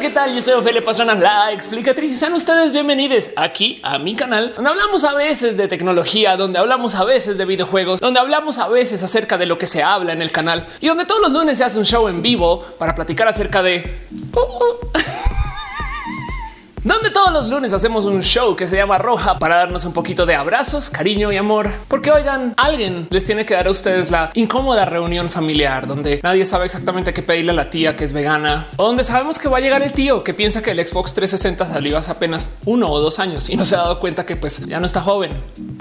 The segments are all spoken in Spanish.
¿qué tal? Yo soy Ophelia Pastrana, la explicatriz y sean ustedes bienvenidos aquí a mi canal, donde hablamos a veces de tecnología, donde hablamos a veces de videojuegos, donde hablamos a veces acerca de lo que se habla en el canal y donde todos los lunes se hace un show en vivo para platicar acerca de... Uh, uh. donde todos los lunes hacemos un show que se llama Roja para darnos un poquito de abrazos, cariño y amor, porque oigan, alguien les tiene que dar a ustedes la incómoda reunión familiar donde nadie sabe exactamente qué pedirle a la tía que es vegana o donde sabemos que va a llegar el tío que piensa que el Xbox 360 salió hace apenas uno o dos años y no se ha dado cuenta que pues ya no está joven.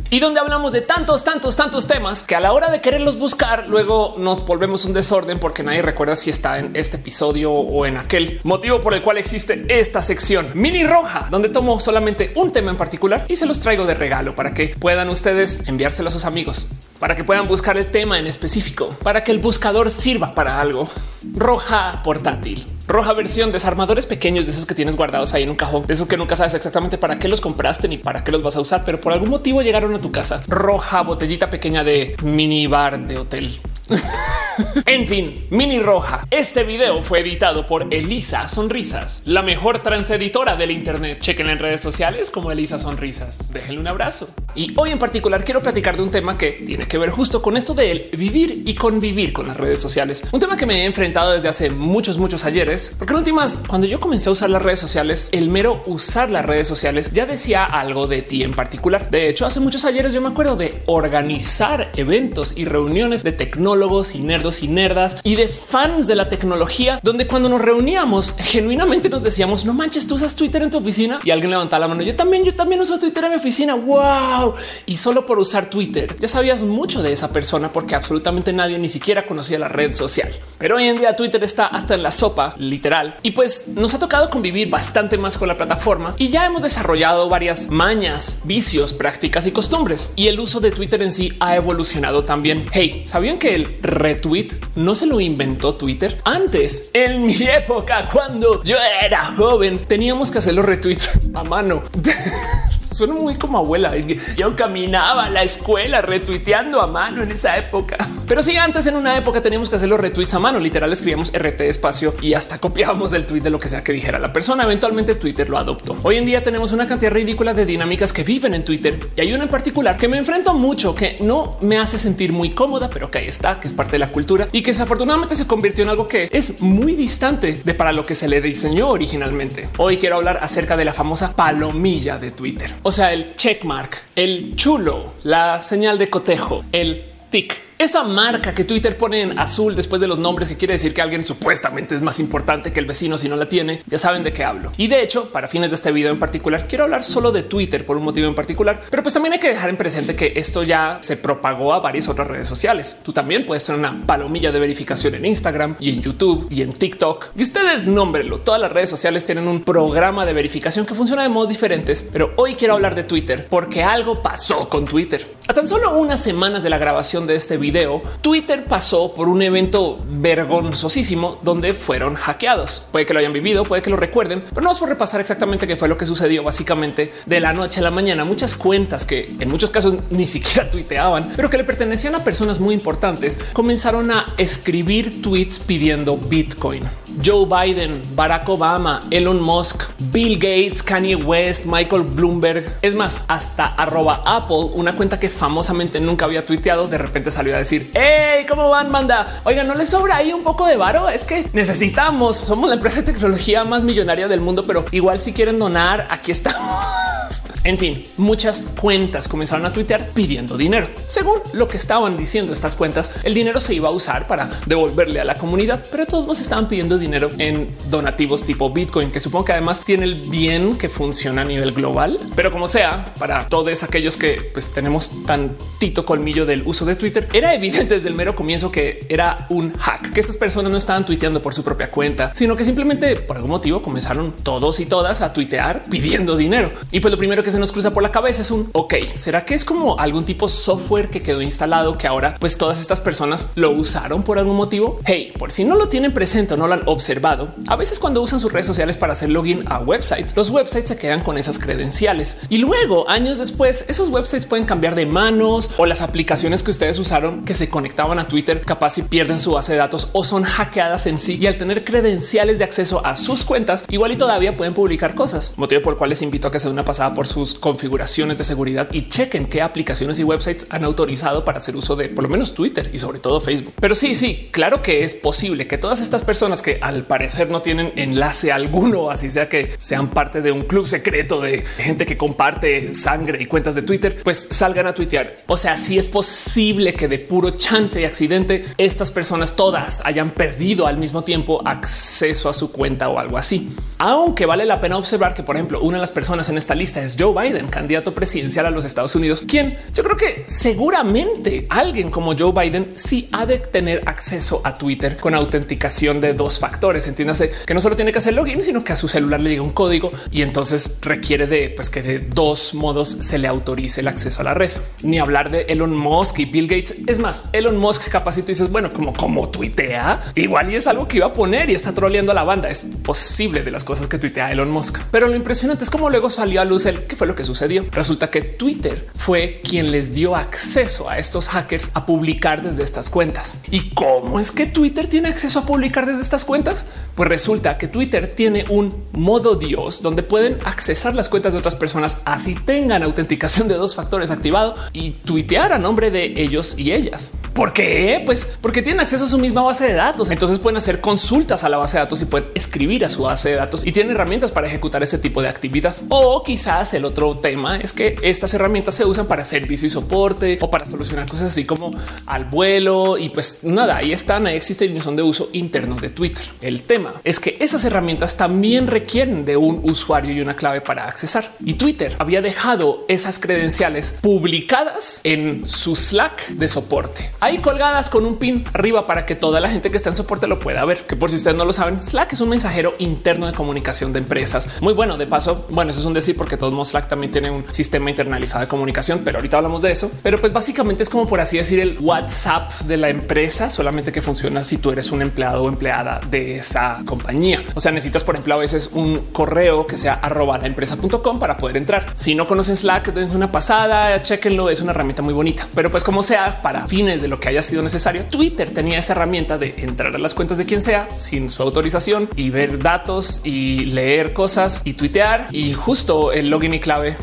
Y donde hablamos de tantos, tantos, tantos temas que a la hora de quererlos buscar, luego nos volvemos un desorden porque nadie recuerda si está en este episodio o en aquel motivo por el cual existe esta sección. Mini roja, donde tomo solamente un tema en particular y se los traigo de regalo para que puedan ustedes enviárselo a sus amigos, para que puedan buscar el tema en específico, para que el buscador sirva para algo. Roja portátil roja versión desarmadores pequeños de esos que tienes guardados ahí en un cajón, de esos que nunca sabes exactamente para qué los compraste ni para qué los vas a usar, pero por algún motivo llegaron a tu casa. Roja botellita pequeña de minibar de hotel. en fin, mini roja. Este video fue editado por Elisa Sonrisas, la mejor transeditora del Internet. Chequen en redes sociales como Elisa Sonrisas. Déjenle un abrazo. Y hoy en particular quiero platicar de un tema que tiene que ver justo con esto de vivir y convivir con las redes sociales. Un tema que me he enfrentado desde hace muchos, muchos ayeres, porque en últimas, cuando yo comencé a usar las redes sociales, el mero usar las redes sociales ya decía algo de ti en particular. De hecho, hace muchos ayeres yo me acuerdo de organizar eventos y reuniones de tecnólogos y nerdos y nerdas y de fans de la tecnología, donde cuando nos reuníamos genuinamente nos decíamos no manches, tú usas Twitter en tu oficina y alguien levantaba la mano. Yo también, yo también uso Twitter en mi oficina. Wow. Y solo por usar Twitter ya sabías mucho de esa persona porque absolutamente nadie ni siquiera conocía la red social. Pero en Twitter está hasta en la sopa literal y pues nos ha tocado convivir bastante más con la plataforma y ya hemos desarrollado varias mañas, vicios, prácticas y costumbres y el uso de Twitter en sí ha evolucionado también. Hey, ¿sabían que el retweet no se lo inventó Twitter? Antes, en mi época, cuando yo era joven, teníamos que hacer los retweets a mano. Suena muy como abuela. Yo caminaba a la escuela retuiteando a mano en esa época. Pero sí, antes en una época teníamos que hacer los retweets a mano. Literal escribíamos RT espacio y hasta copiábamos el tweet de lo que sea que dijera la persona. Eventualmente Twitter lo adoptó. Hoy en día tenemos una cantidad ridícula de dinámicas que viven en Twitter y hay una en particular que me enfrento mucho, que no me hace sentir muy cómoda, pero que ahí está, que es parte de la cultura y que desafortunadamente se convirtió en algo que es muy distante de para lo que se le diseñó originalmente. Hoy quiero hablar acerca de la famosa palomilla de Twitter. O sea, el checkmark, el chulo, la señal de cotejo, el tic esa marca que Twitter pone en azul después de los nombres que quiere decir que alguien supuestamente es más importante que el vecino si no la tiene, ya saben de qué hablo. Y de hecho, para fines de este video en particular, quiero hablar solo de Twitter por un motivo en particular, pero pues también hay que dejar en presente que esto ya se propagó a varias otras redes sociales. Tú también puedes tener una palomilla de verificación en Instagram y en YouTube y en TikTok. Y ustedes nómbrenlo. Todas las redes sociales tienen un programa de verificación que funciona de modos diferentes, pero hoy quiero hablar de Twitter porque algo pasó con Twitter. A tan solo unas semanas de la grabación de este video, Twitter pasó por un evento vergonzosísimo donde fueron hackeados. Puede que lo hayan vivido, puede que lo recuerden, pero no vamos por repasar exactamente qué fue lo que sucedió básicamente de la noche a la mañana. Muchas cuentas que en muchos casos ni siquiera tuiteaban, pero que le pertenecían a personas muy importantes, comenzaron a escribir tweets pidiendo Bitcoin. Joe Biden, Barack Obama, Elon Musk, Bill Gates, Kanye West, Michael Bloomberg. Es más, hasta arroba Apple, una cuenta que famosamente nunca había tuiteado, de repente salió a decir, hey, ¿cómo van, manda? Oiga, ¿no les sobra ahí un poco de varo? Es que necesitamos, somos la empresa de tecnología más millonaria del mundo, pero igual si quieren donar, aquí estamos. En fin, muchas cuentas comenzaron a tuitear pidiendo dinero. Según lo que estaban diciendo estas cuentas, el dinero se iba a usar para devolverle a la comunidad, pero todos estaban pidiendo dinero en donativos tipo Bitcoin, que supongo que además tiene el bien que funciona a nivel global. Pero como sea, para todos aquellos que pues, tenemos tantito colmillo del uso de Twitter, era evidente desde el mero comienzo que era un hack, que estas personas no estaban tuiteando por su propia cuenta, sino que simplemente por algún motivo comenzaron todos y todas a tuitear pidiendo dinero. Y pues lo primero que se nos cruza por la cabeza es un ok. ¿Será que es como algún tipo de software que quedó instalado que ahora pues todas estas personas lo usaron por algún motivo? Hey, por si no lo tienen presente o no lo han observado, a veces cuando usan sus redes sociales para hacer login a websites, los websites se quedan con esas credenciales y luego años después esos websites pueden cambiar de manos o las aplicaciones que ustedes usaron que se conectaban a Twitter capaz si pierden su base de datos o son hackeadas en sí y al tener credenciales de acceso a sus cuentas igual y todavía pueden publicar cosas, motivo por el cual les invito a que se den una pasada por sus configuraciones de seguridad y chequen qué aplicaciones y websites han autorizado para hacer uso de por lo menos Twitter y sobre todo Facebook. Pero sí, sí, claro que es posible que todas estas personas que al parecer no tienen enlace alguno, así sea que sean parte de un club secreto de gente que comparte sangre y cuentas de Twitter, pues salgan a tuitear. O sea, sí es posible que de puro chance y accidente estas personas todas hayan perdido al mismo tiempo acceso a su cuenta o algo así. Aunque vale la pena observar que, por ejemplo, una de las personas en esta lista es Joe Biden, candidato presidencial a los Estados Unidos, quien yo creo que seguramente alguien como Joe Biden sí ha de tener acceso a Twitter con autenticación de dos factores. Entiéndase que no solo tiene que hacer login, sino que a su celular le llega un código y entonces requiere de pues, que de dos modos se le autorice el acceso a la red. Ni hablar de Elon Musk y Bill Gates. Es más, Elon Musk capaz y dices, bueno, como como tuitea, igual y es algo que iba a poner y está troleando a la banda. Es posible de las cosas que tuitea Elon Musk. Pero lo impresionante es cómo luego salió a luz qué fue lo que sucedió. Resulta que Twitter fue quien les dio acceso a estos hackers a publicar desde estas cuentas. ¿Y cómo es que Twitter tiene acceso a publicar desde estas cuentas? Pues resulta que Twitter tiene un modo Dios donde pueden accesar las cuentas de otras personas así tengan autenticación de dos factores activado y tuitear a nombre de ellos y ellas. ¿Por qué? Pues porque tienen acceso a su misma base de datos. Entonces pueden hacer consultas a la base de datos y pueden escribir a su base de datos y tienen herramientas para ejecutar ese tipo de actividad. O quizás el otro tema es que estas herramientas se usan para servicio y soporte o para solucionar cosas así como al vuelo y pues nada, ahí están, ahí existen y son de uso interno de Twitter. El tema es que esas herramientas también requieren de un usuario y una clave para accesar. Y Twitter había dejado esas credenciales publicadas en su Slack de soporte ahí colgadas con un pin arriba para que toda la gente que está en soporte lo pueda ver. Que por si ustedes no lo saben, Slack es un mensajero interno de comunicación de empresas. Muy bueno. De paso, bueno, eso es un decir porque todos modos Slack también tiene un sistema internalizado de comunicación, pero ahorita hablamos de eso. Pero pues básicamente es como por así decir el WhatsApp de la empresa, solamente que funciona si tú eres un empleado o empleada de esa compañía. O sea, necesitas, por ejemplo, a veces un correo que sea arroba la empresa.com para poder entrar. Si no conocen Slack, dense una pasada, chequenlo. Es una herramienta muy bonita, pero pues como sea, para fines de lo que haya sido necesario. Twitter tenía esa herramienta de entrar a las cuentas de quien sea sin su autorización y ver datos y leer cosas y tuitear y justo el login y clave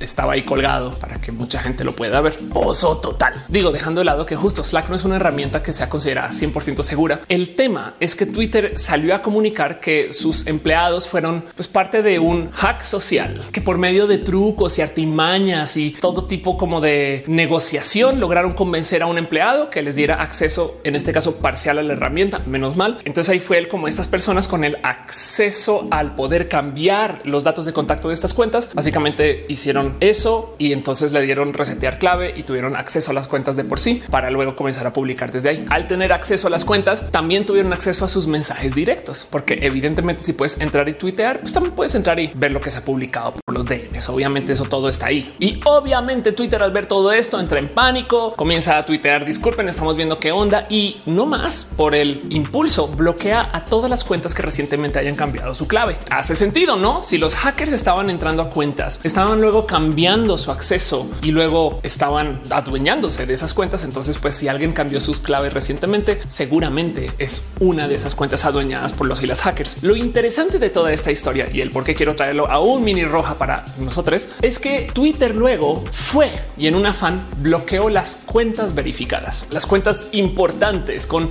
estaba ahí colgado para que mucha gente lo pueda ver. Oso total. Digo, dejando de lado que justo Slack no es una herramienta que sea considerada 100% segura. El tema es que Twitter salió a comunicar que sus empleados fueron pues, parte de un hack social que por medio de trucos y artimañas y todo tipo como de negociación lograron convencer a un empleado que les diera acceso, en este caso parcial a la herramienta. Menos mal. Entonces ahí fue él como estas personas con el acceso al poder cambiar los datos de contacto de estas cuentas. Básicamente hicieron eso y entonces le dieron resetear clave y tuvieron acceso a las cuentas de por sí para luego comenzar a publicar desde ahí. Al tener acceso a las cuentas, también tuvieron acceso a sus mensajes directos, porque evidentemente si puedes entrar y tuitear, pues también puedes entrar y ver lo que se ha publicado por los DMs. Obviamente eso todo está ahí. Y obviamente Twitter al ver todo esto entra en pánico, comienza a tuitear, disculpen, estamos viendo qué onda y no más por el impulso bloquea a todas las cuentas que recientemente hayan cambiado su clave. Hace sentido, ¿no? Si los hackers estaban entrando a cuentas, estaban luego cambiando su acceso y luego estaban adueñándose de esas cuentas. Entonces, pues si alguien cambió sus claves recientemente, seguramente es una de esas cuentas adueñadas por los y las hackers. Lo interesante de toda esta historia y el por qué quiero traerlo a un mini roja para nosotros es que Twitter luego fue y en un afán bloqueó las cuentas verificadas, las cuentas importantes con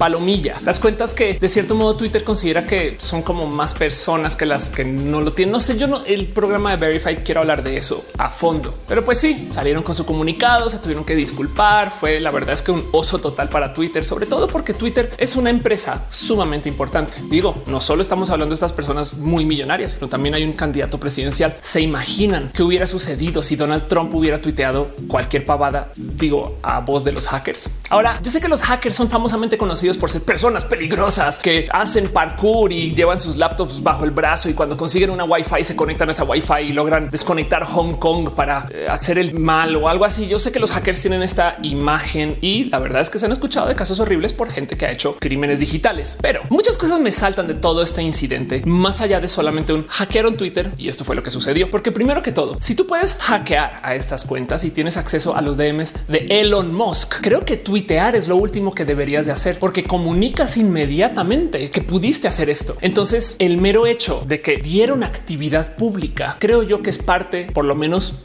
palomilla. Las cuentas que de cierto modo Twitter considera que son como más personas que las que no lo tienen. No sé, yo no, el programa de Verify quiero hablar de eso a fondo, pero pues sí, salieron con su comunicado, se tuvieron que disculpar. Fue la verdad es que un oso total para Twitter, sobre todo porque Twitter es una empresa sumamente importante. Digo, no solo estamos hablando de estas personas muy millonarias, sino también hay un candidato presidencial. Se imaginan qué hubiera sucedido si Donald Trump hubiera tuiteado cualquier pavada, digo, a voz de los hackers. Ahora, yo sé que los hackers son famosamente conocidos por ser personas peligrosas que hacen parkour y llevan sus laptops bajo el brazo y cuando consiguen una wifi se conectan a esa wifi y logran desconectar Hong Kong para eh, hacer el mal o algo así. Yo sé que los hackers tienen esta imagen y la verdad es que se han escuchado de casos horribles por gente que ha hecho crímenes digitales, pero muchas cosas me saltan de todo este incidente más allá de solamente un hackearon Twitter y esto fue lo que sucedió. Porque primero que todo, si tú puedes hackear a estas cuentas y tienes acceso a los DMs de Elon Musk, creo que tuitear es lo último que deberías de hacer comunicas inmediatamente que pudiste hacer esto. Entonces el mero hecho de que dieron actividad pública, creo yo que es parte, por lo menos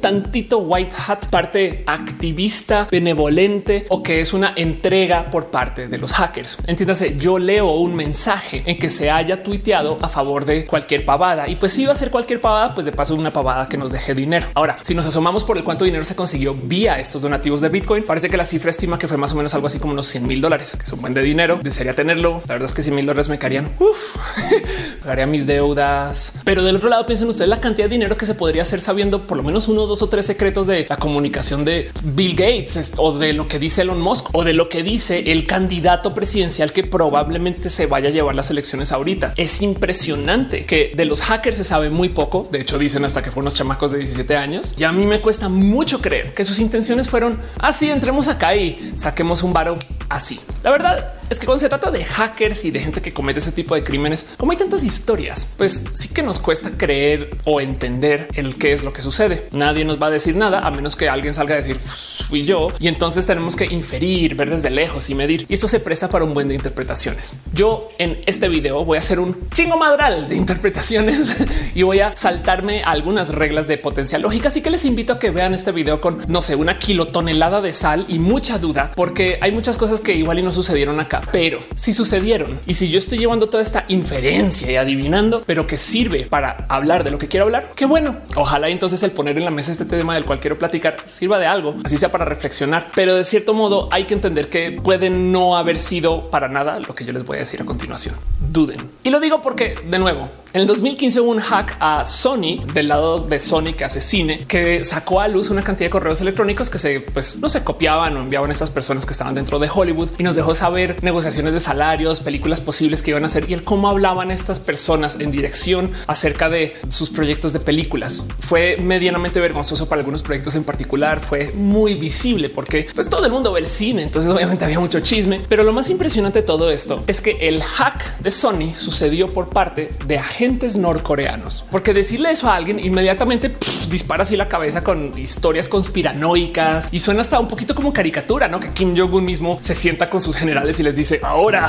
tantito white hat, parte activista, benevolente o que es una entrega por parte de los hackers. Entiéndase, yo leo un mensaje en que se haya tuiteado a favor de cualquier pavada y pues si iba a ser cualquier pavada, pues de paso una pavada que nos deje dinero. Ahora, si nos asomamos por el cuánto dinero se consiguió vía estos donativos de Bitcoin, parece que la cifra estima que fue más o menos algo así como unos 100 mil dólares, que es un buen de dinero. Desearía tenerlo. La verdad es que 100 mil dólares me caerían. Uf, pagaría mis deudas. Pero del otro lado, piensen ustedes la cantidad de dinero que se podría hacer sabiendo por lo menos uno dos o tres secretos de la comunicación de Bill Gates o de lo que dice Elon Musk o de lo que dice el candidato presidencial que probablemente se vaya a llevar las elecciones ahorita. Es impresionante que de los hackers se sabe muy poco. De hecho, dicen hasta que fueron unos chamacos de 17 años y a mí me cuesta mucho creer que sus intenciones fueron así. Ah, entremos acá y saquemos un varo así. La verdad es que cuando se trata de hackers y de gente que comete ese tipo de crímenes, como hay tantas historias, pues sí que nos cuesta creer o entender el qué es lo que sucede. Nadie nos va a decir nada a menos que alguien salga a decir fui yo y entonces tenemos que inferir, ver desde lejos y medir. Y esto se presta para un buen de interpretaciones. Yo en este video voy a hacer un chingo madral de interpretaciones y voy a saltarme algunas reglas de potencial lógica. Así que les invito a que vean este video con no sé, una kilotonelada de sal y mucha duda, porque hay muchas cosas que igual y no sucedieron acá pero si sucedieron y si yo estoy llevando toda esta inferencia y adivinando, pero que sirve para hablar de lo que quiero hablar, qué bueno. Ojalá entonces el poner en la mesa este tema del cual quiero platicar sirva de algo, así sea para reflexionar, pero de cierto modo hay que entender que puede no haber sido para nada lo que yo les voy a decir a continuación. Duden. Y lo digo porque de nuevo, en el 2015 hubo un hack a Sony del lado de Sony que hace cine, que sacó a luz una cantidad de correos electrónicos que se pues no se copiaban o enviaban a esas personas que estaban dentro de Hollywood y nos dejó saber negociaciones de salarios, películas posibles que iban a hacer y el cómo hablaban estas personas en dirección acerca de sus proyectos de películas. Fue medianamente vergonzoso para algunos proyectos en particular. Fue muy visible porque pues todo el mundo ve el cine. Entonces obviamente había mucho chisme, pero lo más impresionante de todo esto es que el hack de Sony sucedió por parte de agentes norcoreanos, porque decirle eso a alguien inmediatamente dispara así la cabeza con historias conspiranoicas y suena hasta un poquito como caricatura, no que Kim Jong Un mismo se sienta con sus generales y les dice ahora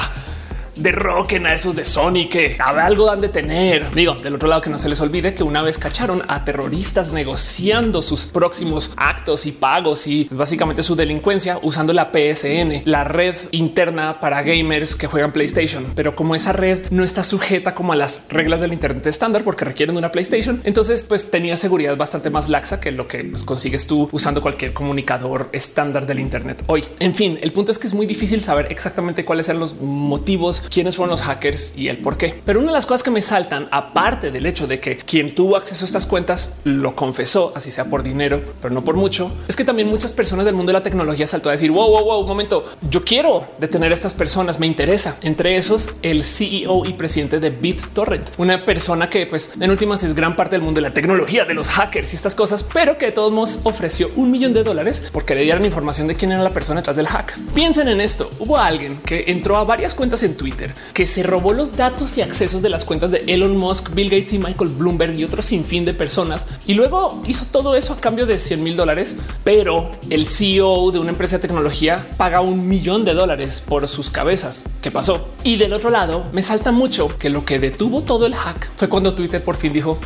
derroquen a esos de Sony que algo dan de tener. Digo, del otro lado que no se les olvide que una vez cacharon a terroristas negociando sus próximos actos y pagos y básicamente su delincuencia usando la PSN, la red interna para gamers que juegan PlayStation. Pero como esa red no está sujeta como a las reglas del Internet estándar porque requieren de una PlayStation, entonces pues tenía seguridad bastante más laxa que lo que pues, consigues tú usando cualquier comunicador estándar del Internet hoy. En fin, el punto es que es muy difícil saber exactamente cuáles eran los motivos quiénes fueron los hackers y el por qué. Pero una de las cosas que me saltan, aparte del hecho de que quien tuvo acceso a estas cuentas lo confesó, así sea por dinero, pero no por mucho, es que también muchas personas del mundo de la tecnología saltó a decir, wow, wow, wow, un momento, yo quiero detener a estas personas, me interesa. Entre esos, el CEO y presidente de BitTorrent, una persona que pues en últimas es gran parte del mundo de la tecnología, de los hackers y estas cosas, pero que de todos modos ofreció un millón de dólares porque le dieran información de quién era la persona detrás del hack. Piensen en esto. Hubo alguien que entró a varias cuentas en Twitter que se robó los datos y accesos de las cuentas de Elon Musk, Bill Gates y Michael Bloomberg y otros sinfín de personas. Y luego hizo todo eso a cambio de 100 mil dólares, pero el CEO de una empresa de tecnología paga un millón de dólares por sus cabezas. ¿Qué pasó? Y del otro lado, me salta mucho que lo que detuvo todo el hack fue cuando Twitter por fin dijo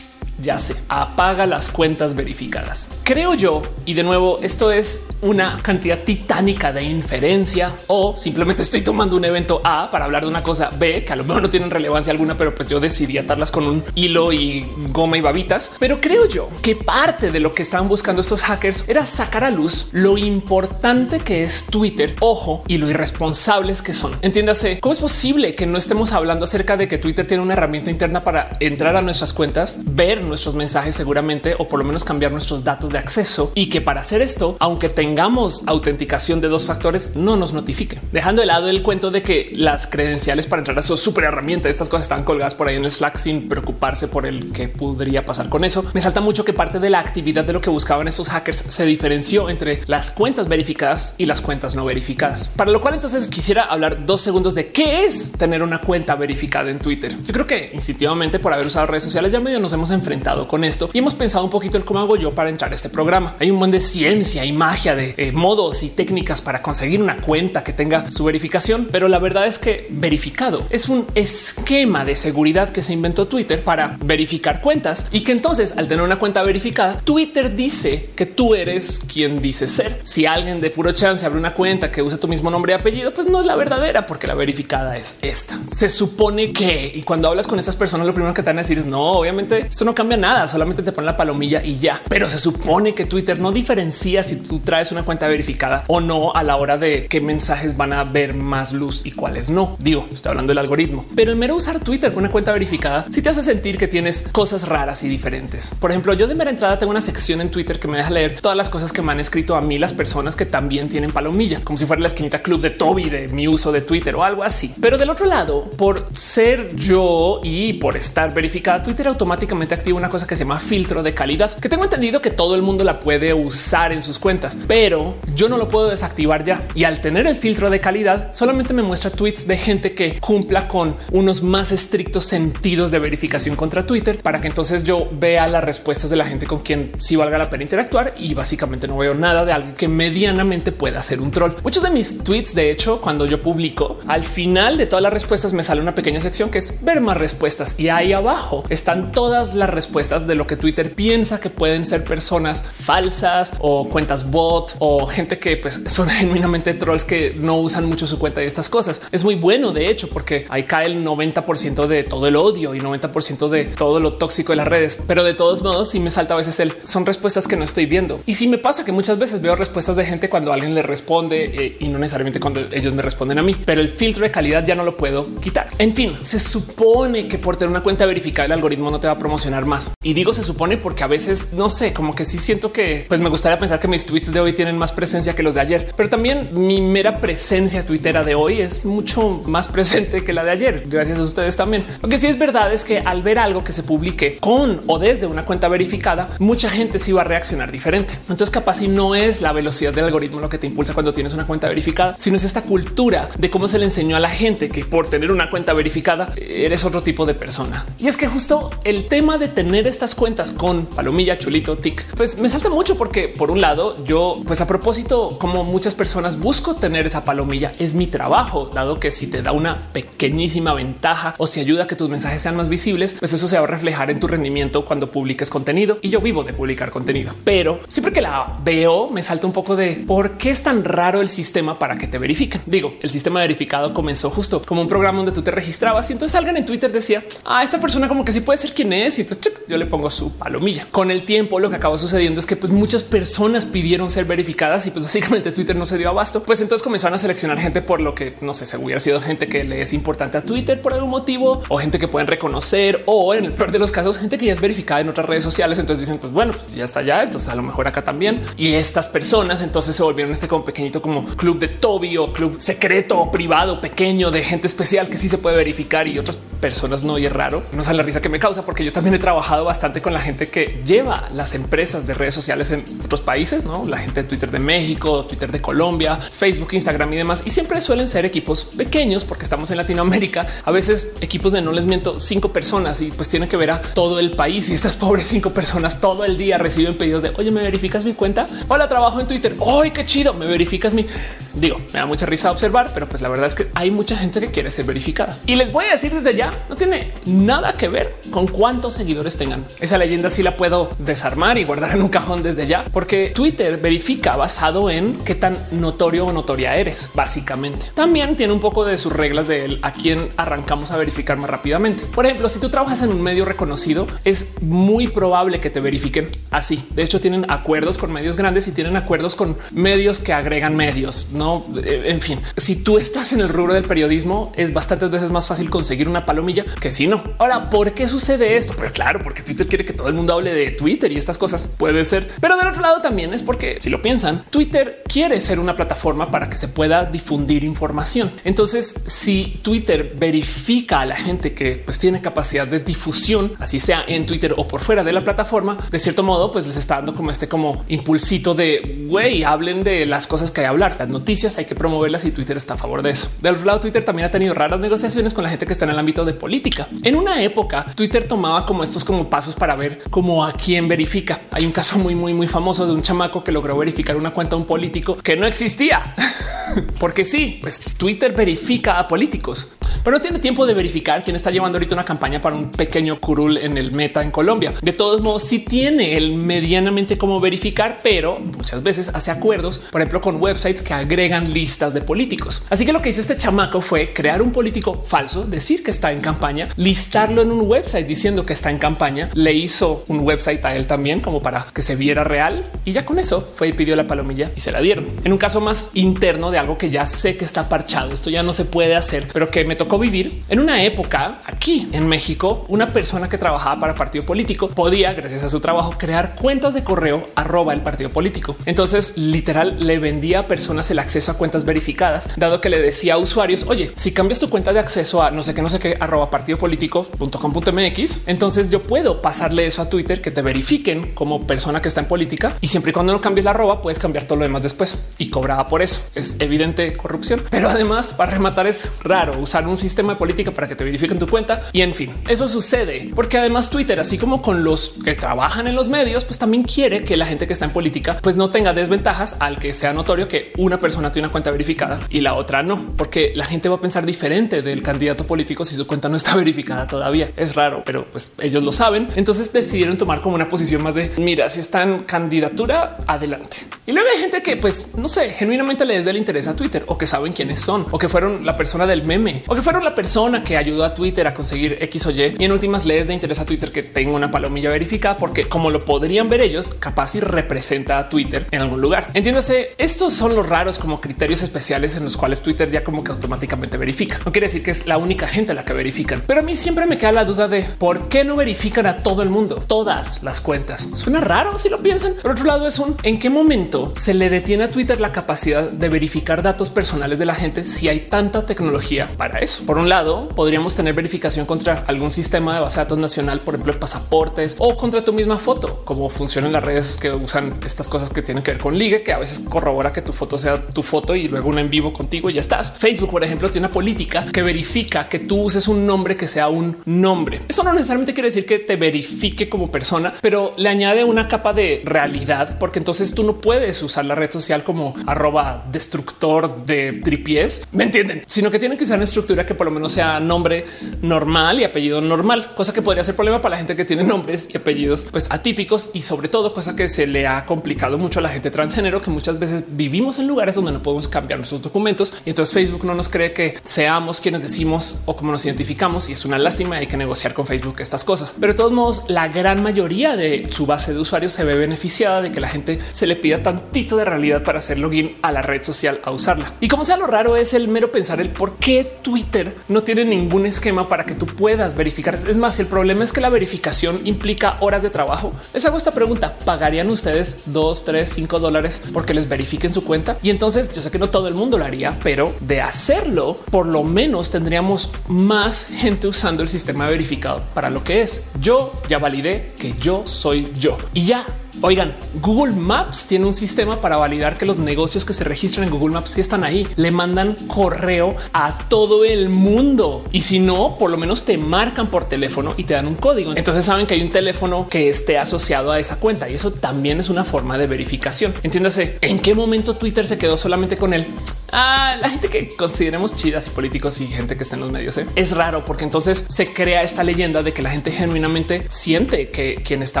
ya se apaga las cuentas verificadas. Creo yo, y de nuevo, esto es una cantidad titánica de inferencia o simplemente estoy tomando un evento A para hablar de una cosa B que a lo mejor no tienen relevancia alguna, pero pues yo decidí atarlas con un hilo y goma y babitas. Pero creo yo que parte de lo que estaban buscando estos hackers era sacar a luz lo importante que es Twitter, ojo, y lo irresponsables que son. Entiéndase, ¿cómo es posible que no estemos hablando acerca de que Twitter tiene una herramienta interna para entrar a nuestras cuentas, ver nuestros mensajes seguramente, o por lo menos cambiar nuestros datos de acceso y que para hacer esto, aunque tengamos autenticación de dos factores, no nos notifique. Dejando de lado el cuento de que las credenciales para entrar a su super herramienta, estas cosas están colgadas por ahí en el Slack sin preocuparse por el que podría pasar con eso. Me salta mucho que parte de la actividad de lo que buscaban esos hackers se diferenció entre las cuentas verificadas y las cuentas no verificadas. Para lo cual entonces quisiera hablar dos segundos de qué es tener una cuenta verificada en Twitter. Yo creo que instintivamente por haber usado redes sociales ya medio nos hemos enfrentado con esto y hemos pensado un poquito el cómo hago yo para entrar a este programa. Hay un buen de ciencia y magia de eh, modos y técnicas para conseguir una cuenta que tenga su verificación, pero la verdad es que verificado es un esquema de seguridad que se inventó Twitter para verificar cuentas y que entonces al tener una cuenta verificada, Twitter dice que tú eres quien dice ser. Si alguien de puro chance abre una cuenta que usa tu mismo nombre y apellido, pues no es la verdadera porque la verificada es esta. Se supone que y cuando hablas con esas personas, lo primero que te van a decir es no, obviamente esto no cambia nada, solamente te ponen la palomilla y ya. Pero se supone que Twitter no diferencia si tú traes una cuenta verificada o no a la hora de qué mensajes van a ver más luz y cuáles no. Digo, estoy hablando del algoritmo, pero el mero usar Twitter con una cuenta verificada si te hace sentir que tienes cosas raras y diferentes. Por ejemplo, yo de mera entrada tengo una sección en Twitter que me deja leer todas las cosas que me han escrito a mí las personas que también tienen palomilla, como si fuera la esquinita club de Toby de mi uso de Twitter o algo así. Pero del otro lado, por ser yo y por estar verificada, Twitter automáticamente activa una cosa que se llama filtro de calidad, que tengo entendido que todo el mundo la puede usar en sus cuentas, pero yo no lo puedo desactivar ya. Y al tener el filtro de calidad, solamente me muestra tweets de gente que cumpla con unos más estrictos sentidos de verificación contra Twitter para que entonces yo vea las respuestas de la gente con quien sí valga la pena interactuar y básicamente no veo nada de algo que medianamente pueda ser un troll. Muchos de mis tweets, de hecho, cuando yo publico al final de todas las respuestas me sale una pequeña sección que es ver más respuestas y ahí abajo están todas las respuestas de lo que Twitter piensa que pueden ser personas falsas o cuentas bot o gente que pues, son genuinamente trolls que no usan mucho su cuenta y estas cosas. Es muy bueno, de hecho, porque ahí cae el 90% de todo el odio y 90% de todo lo tóxico de las redes. Pero de todos modos, si me salta a veces el son respuestas que no estoy viendo. Y si me pasa que muchas veces veo respuestas de gente cuando alguien le responde eh, y no necesariamente cuando ellos me responden a mí, pero el filtro de calidad ya no lo puedo quitar. En fin, se supone que por tener una cuenta verificada el algoritmo no te va a promocionar más. Y digo se supone porque a veces no sé, como que sí siento que pues me gustaría pensar que mis tweets de hoy tienen más presencia que los de ayer, pero también mi mera presencia tuitera de hoy es mucho más presente que la de ayer. Gracias a ustedes también. Lo que sí es verdad es que al ver algo que se publique con o desde una cuenta verificada, mucha gente sí va a reaccionar diferente. Entonces capaz si no es la velocidad del algoritmo lo que te impulsa cuando tienes una cuenta verificada, sino es esta cultura de cómo se le enseñó a la gente que por tener una cuenta verificada eres otro tipo de persona. Y es que justo el tema de tener estas cuentas con palomilla, chulito, tic, pues me salta mucho porque por un lado yo, pues a propósito, como muchas personas busco tener esa palomilla, es mi trabajo, dado que si te da una pequeñísima ventaja o si ayuda a que tus mensajes sean más visibles, pues eso se va a reflejar en tu rendimiento cuando publiques contenido. Y yo vivo de publicar contenido, pero siempre que la veo me salta un poco de por qué es tan raro el sistema para que te verifiquen. Digo, el sistema verificado comenzó justo como un programa donde tú te registrabas y entonces alguien en Twitter decía a ah, esta persona como que sí puede ser quien es y entonces yo le pongo su palomilla. Con el tiempo lo que acabó sucediendo es que pues muchas personas pidieron ser verificadas y pues básicamente Twitter no se dio abasto. Pues entonces comenzaron a seleccionar gente por lo que no sé, se hubiera sido gente que le es importante a Twitter por algún motivo o gente que pueden reconocer o en el peor de los casos gente que ya es verificada en otras redes sociales. Entonces dicen pues bueno, pues ya está ya, entonces a lo mejor acá también. Y estas personas entonces se volvieron este como pequeñito como club de Toby o club secreto o privado pequeño de gente especial que sí se puede verificar y otras personas no. Y es raro. No sé la risa que me causa porque yo también he trabajado bastante con la gente que lleva las empresas de redes sociales en otros países, no la gente de Twitter de México, Twitter de Colombia, Facebook, Instagram y demás. Y siempre suelen ser equipos pequeños porque estamos en Latinoamérica. A veces equipos de no les miento cinco personas y pues tienen que ver a todo el país y estas pobres cinco personas todo el día reciben pedidos de oye, me verificas mi cuenta. Hola, trabajo en Twitter. Hoy qué chido. Me verificas mi digo, me da mucha risa observar, pero pues la verdad es que hay mucha gente que quiere ser verificada y les voy a decir desde ya no tiene nada que ver con cuántos seguidores tengan. Esa leyenda sí la puedo desarmar y guardar en un cajón desde ya, porque Twitter verifica basado en qué tan notorio o notoria eres, básicamente. También tiene un poco de sus reglas de él a quién arrancamos a verificar más rápidamente. Por ejemplo, si tú trabajas en un medio reconocido, es muy probable que te verifiquen así. De hecho, tienen acuerdos con medios grandes y tienen acuerdos con medios que agregan medios. No, en fin, si tú estás en el rubro del periodismo, es bastantes veces más fácil conseguir una paloma que si no. Ahora, ¿por qué sucede esto? Pues claro, porque Twitter quiere que todo el mundo hable de Twitter y estas cosas puede ser, pero del otro lado también es porque si lo piensan, Twitter quiere ser una plataforma para que se pueda difundir información. Entonces, si Twitter verifica a la gente que pues tiene capacidad de difusión, así sea en Twitter o por fuera de la plataforma, de cierto modo, pues les está dando como este como impulsito de güey, hablen de las cosas que hay que hablar. Las noticias hay que promoverlas y Twitter está a favor de eso. Del otro lado, Twitter también ha tenido raras negociaciones con la gente que está en el ámbito de política. En una época, Twitter tomaba como estos como pasos para ver cómo a quién verifica. Hay un caso muy, muy, muy famoso de un chamaco que logró verificar una cuenta de un político que no existía. Porque sí, pues Twitter verifica a políticos, pero no tiene tiempo de verificar quién está llevando ahorita una campaña para un pequeño curul en el meta en Colombia. De todos modos, sí tiene el medianamente cómo verificar, pero muchas veces hace acuerdos, por ejemplo, con websites que agregan listas de políticos. Así que lo que hizo este chamaco fue crear un político falso, decir que está en campaña, listarlo en un website diciendo que está en campaña, le hizo un website a él también como para que se viera real y ya con eso fue y pidió la palomilla y se la dieron. En un caso más interno de algo que ya sé que está parchado, esto ya no se puede hacer, pero que me tocó vivir en una época aquí en México, una persona que trabajaba para partido político podía, gracias a su trabajo, crear cuentas de correo arroba el partido político. Entonces, literal, le vendía a personas el acceso a cuentas verificadas, dado que le decía a usuarios, oye, si cambias tu cuenta de acceso a no sé qué, no sé qué, arroba partido político.com.mx, entonces yo puedo pasarle eso a Twitter que te verifiquen como persona que está en política y siempre y cuando no cambies la arroba puedes cambiar todo lo demás después y cobraba por eso. Es evidente corrupción, pero además para rematar es raro usar un sistema de política para que te verifiquen tu cuenta y en fin, eso sucede porque además Twitter, así como con los que trabajan en los medios, pues también quiere que la gente que está en política pues no tenga desventajas al que sea notorio que una persona tiene una cuenta verificada y la otra no, porque la gente va a pensar diferente del candidato político si su cuenta no está verificada todavía. Es raro, pero pues ellos lo saben. Entonces decidieron tomar como una posición más de mira, si está en candidatura, adelante. Y luego hay gente que pues no sé, genuinamente les da el interés a Twitter o que saben quiénes son o que fueron la persona del meme o que fueron la persona que ayudó a Twitter a conseguir X o Y. Y en últimas les da interés a Twitter que tenga una palomilla verificada porque como lo podrían ver ellos, capaz y representa a Twitter en algún lugar. Entiéndase, estos son los raros como criterios especiales en los cuales Twitter ya como que automáticamente verifica. No quiere decir que es la única gente a la que verifican, pero a mí siempre me queda la duda de por qué no verifican a todo el mundo, todas las cuentas. Suena raro si lo piensan. Por otro lado, es un en qué momento se le detiene a Twitter la capacidad de verificar datos personales de la gente si hay tanta tecnología para eso. Por un lado, podríamos tener verificación contra algún sistema de base de datos nacional, por ejemplo, pasaportes o contra tu misma foto, como funcionan las redes que usan estas cosas que tienen que ver con ligue, que a veces corrobora que tu foto sea tu foto y luego una en vivo contigo y ya estás. Facebook, por ejemplo, tiene una política que verifica que tú uses un nombre que sea un nombre. Eso no necesariamente quiere decir que te verifique como persona, pero le añade una capa de realidad, porque entonces tú no puedes usar la red social como arroba destructor de tripies, me entienden, sino que tienen que usar una estructura que por lo menos sea nombre normal y apellido normal, cosa que podría ser problema para la gente que tiene nombres y apellidos pues atípicos y sobre todo cosa que se le ha complicado mucho a la gente transgénero, que muchas veces vivimos en lugares donde no podemos cambiar nuestros documentos. Y entonces Facebook no nos cree que seamos quienes decimos o cómo nos identificamos y es una lástima. Hay que negociar con Facebook estas cosas, pero de todos modos, la gran mayoría de su base de usuarios se ve beneficiada de que la gente se le pida tantito de realidad para hacer login a la red social a usarla. Y como sea, lo raro es el mero pensar el por qué Twitter no tiene ningún esquema para que tú puedas verificar. Es más, el problema es que la verificación implica horas de trabajo. Les hago esta pregunta: ¿pagarían ustedes dos, tres, cinco dólares porque les verifiquen su cuenta? Y entonces yo sé que no todo el mundo lo haría, pero de hacerlo, por lo menos tendríamos más gente usando el sistema verificado para lo que es. Yo ya validé que yo soy yo y ya Oigan, Google Maps tiene un sistema para validar que los negocios que se registran en Google Maps sí están ahí. Le mandan correo a todo el mundo y si no, por lo menos te marcan por teléfono y te dan un código. Entonces saben que hay un teléfono que esté asociado a esa cuenta y eso también es una forma de verificación. Entiéndase en qué momento Twitter se quedó solamente con él. Ah, la gente que consideremos chidas y políticos y gente que está en los medios ¿eh? es raro porque entonces se crea esta leyenda de que la gente genuinamente siente que quien está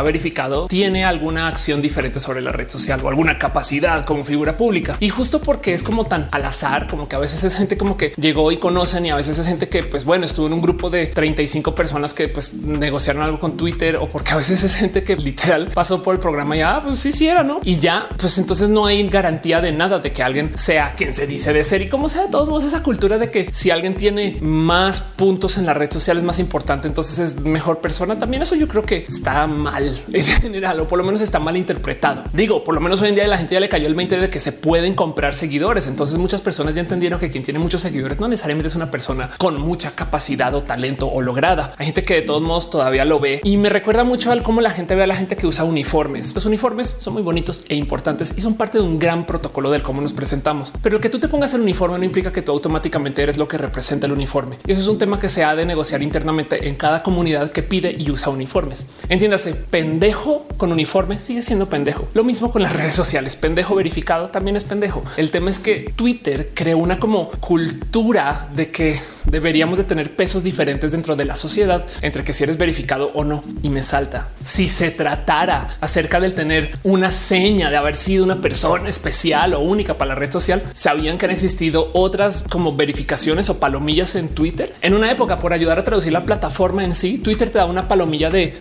verificado tiene alguna acción diferente sobre la red social o alguna capacidad como figura pública. Y justo porque es como tan al azar, como que a veces es gente como que llegó y conocen y a veces es gente que pues bueno, estuvo en un grupo de 35 personas que pues negociaron algo con Twitter o porque a veces es gente que literal pasó por el programa y ah, pues sí, sí era, ¿no? Y ya pues entonces no hay garantía de nada de que alguien sea quien se dice de ser y como sea, de todos modos, esa cultura de que si alguien tiene más puntos en la red social es más importante, entonces es mejor persona. También eso yo creo que está mal en general, o por lo menos está mal interpretado. Digo, por lo menos hoy en día la gente ya le cayó el 20 de que se pueden comprar seguidores. Entonces muchas personas ya entendieron que quien tiene muchos seguidores no necesariamente es una persona con mucha capacidad o talento o lograda. Hay gente que de todos modos todavía lo ve y me recuerda mucho al cómo la gente ve a la gente que usa uniformes. Los uniformes son muy bonitos e importantes y son parte de un gran protocolo del cómo nos presentamos. Pero el que tú te pongas el uniforme no implica que tú automáticamente eres lo que representa el uniforme. Y eso es un tema que se ha de negociar internamente en cada comunidad que pide y usa uniformes. Entiéndase, pendejo con uniforme sigue siendo pendejo. Lo mismo con las redes sociales. Pendejo verificado también es pendejo. El tema es que Twitter creó una como cultura de que deberíamos de tener pesos diferentes dentro de la sociedad entre que si eres verificado o no. Y me salta. Si se tratara acerca del tener una seña de haber sido una persona especial o única para la red social, sabían que han existido otras como verificaciones o palomillas en Twitter. En una época, por ayudar a traducir la plataforma en sí, Twitter te da una palomilla de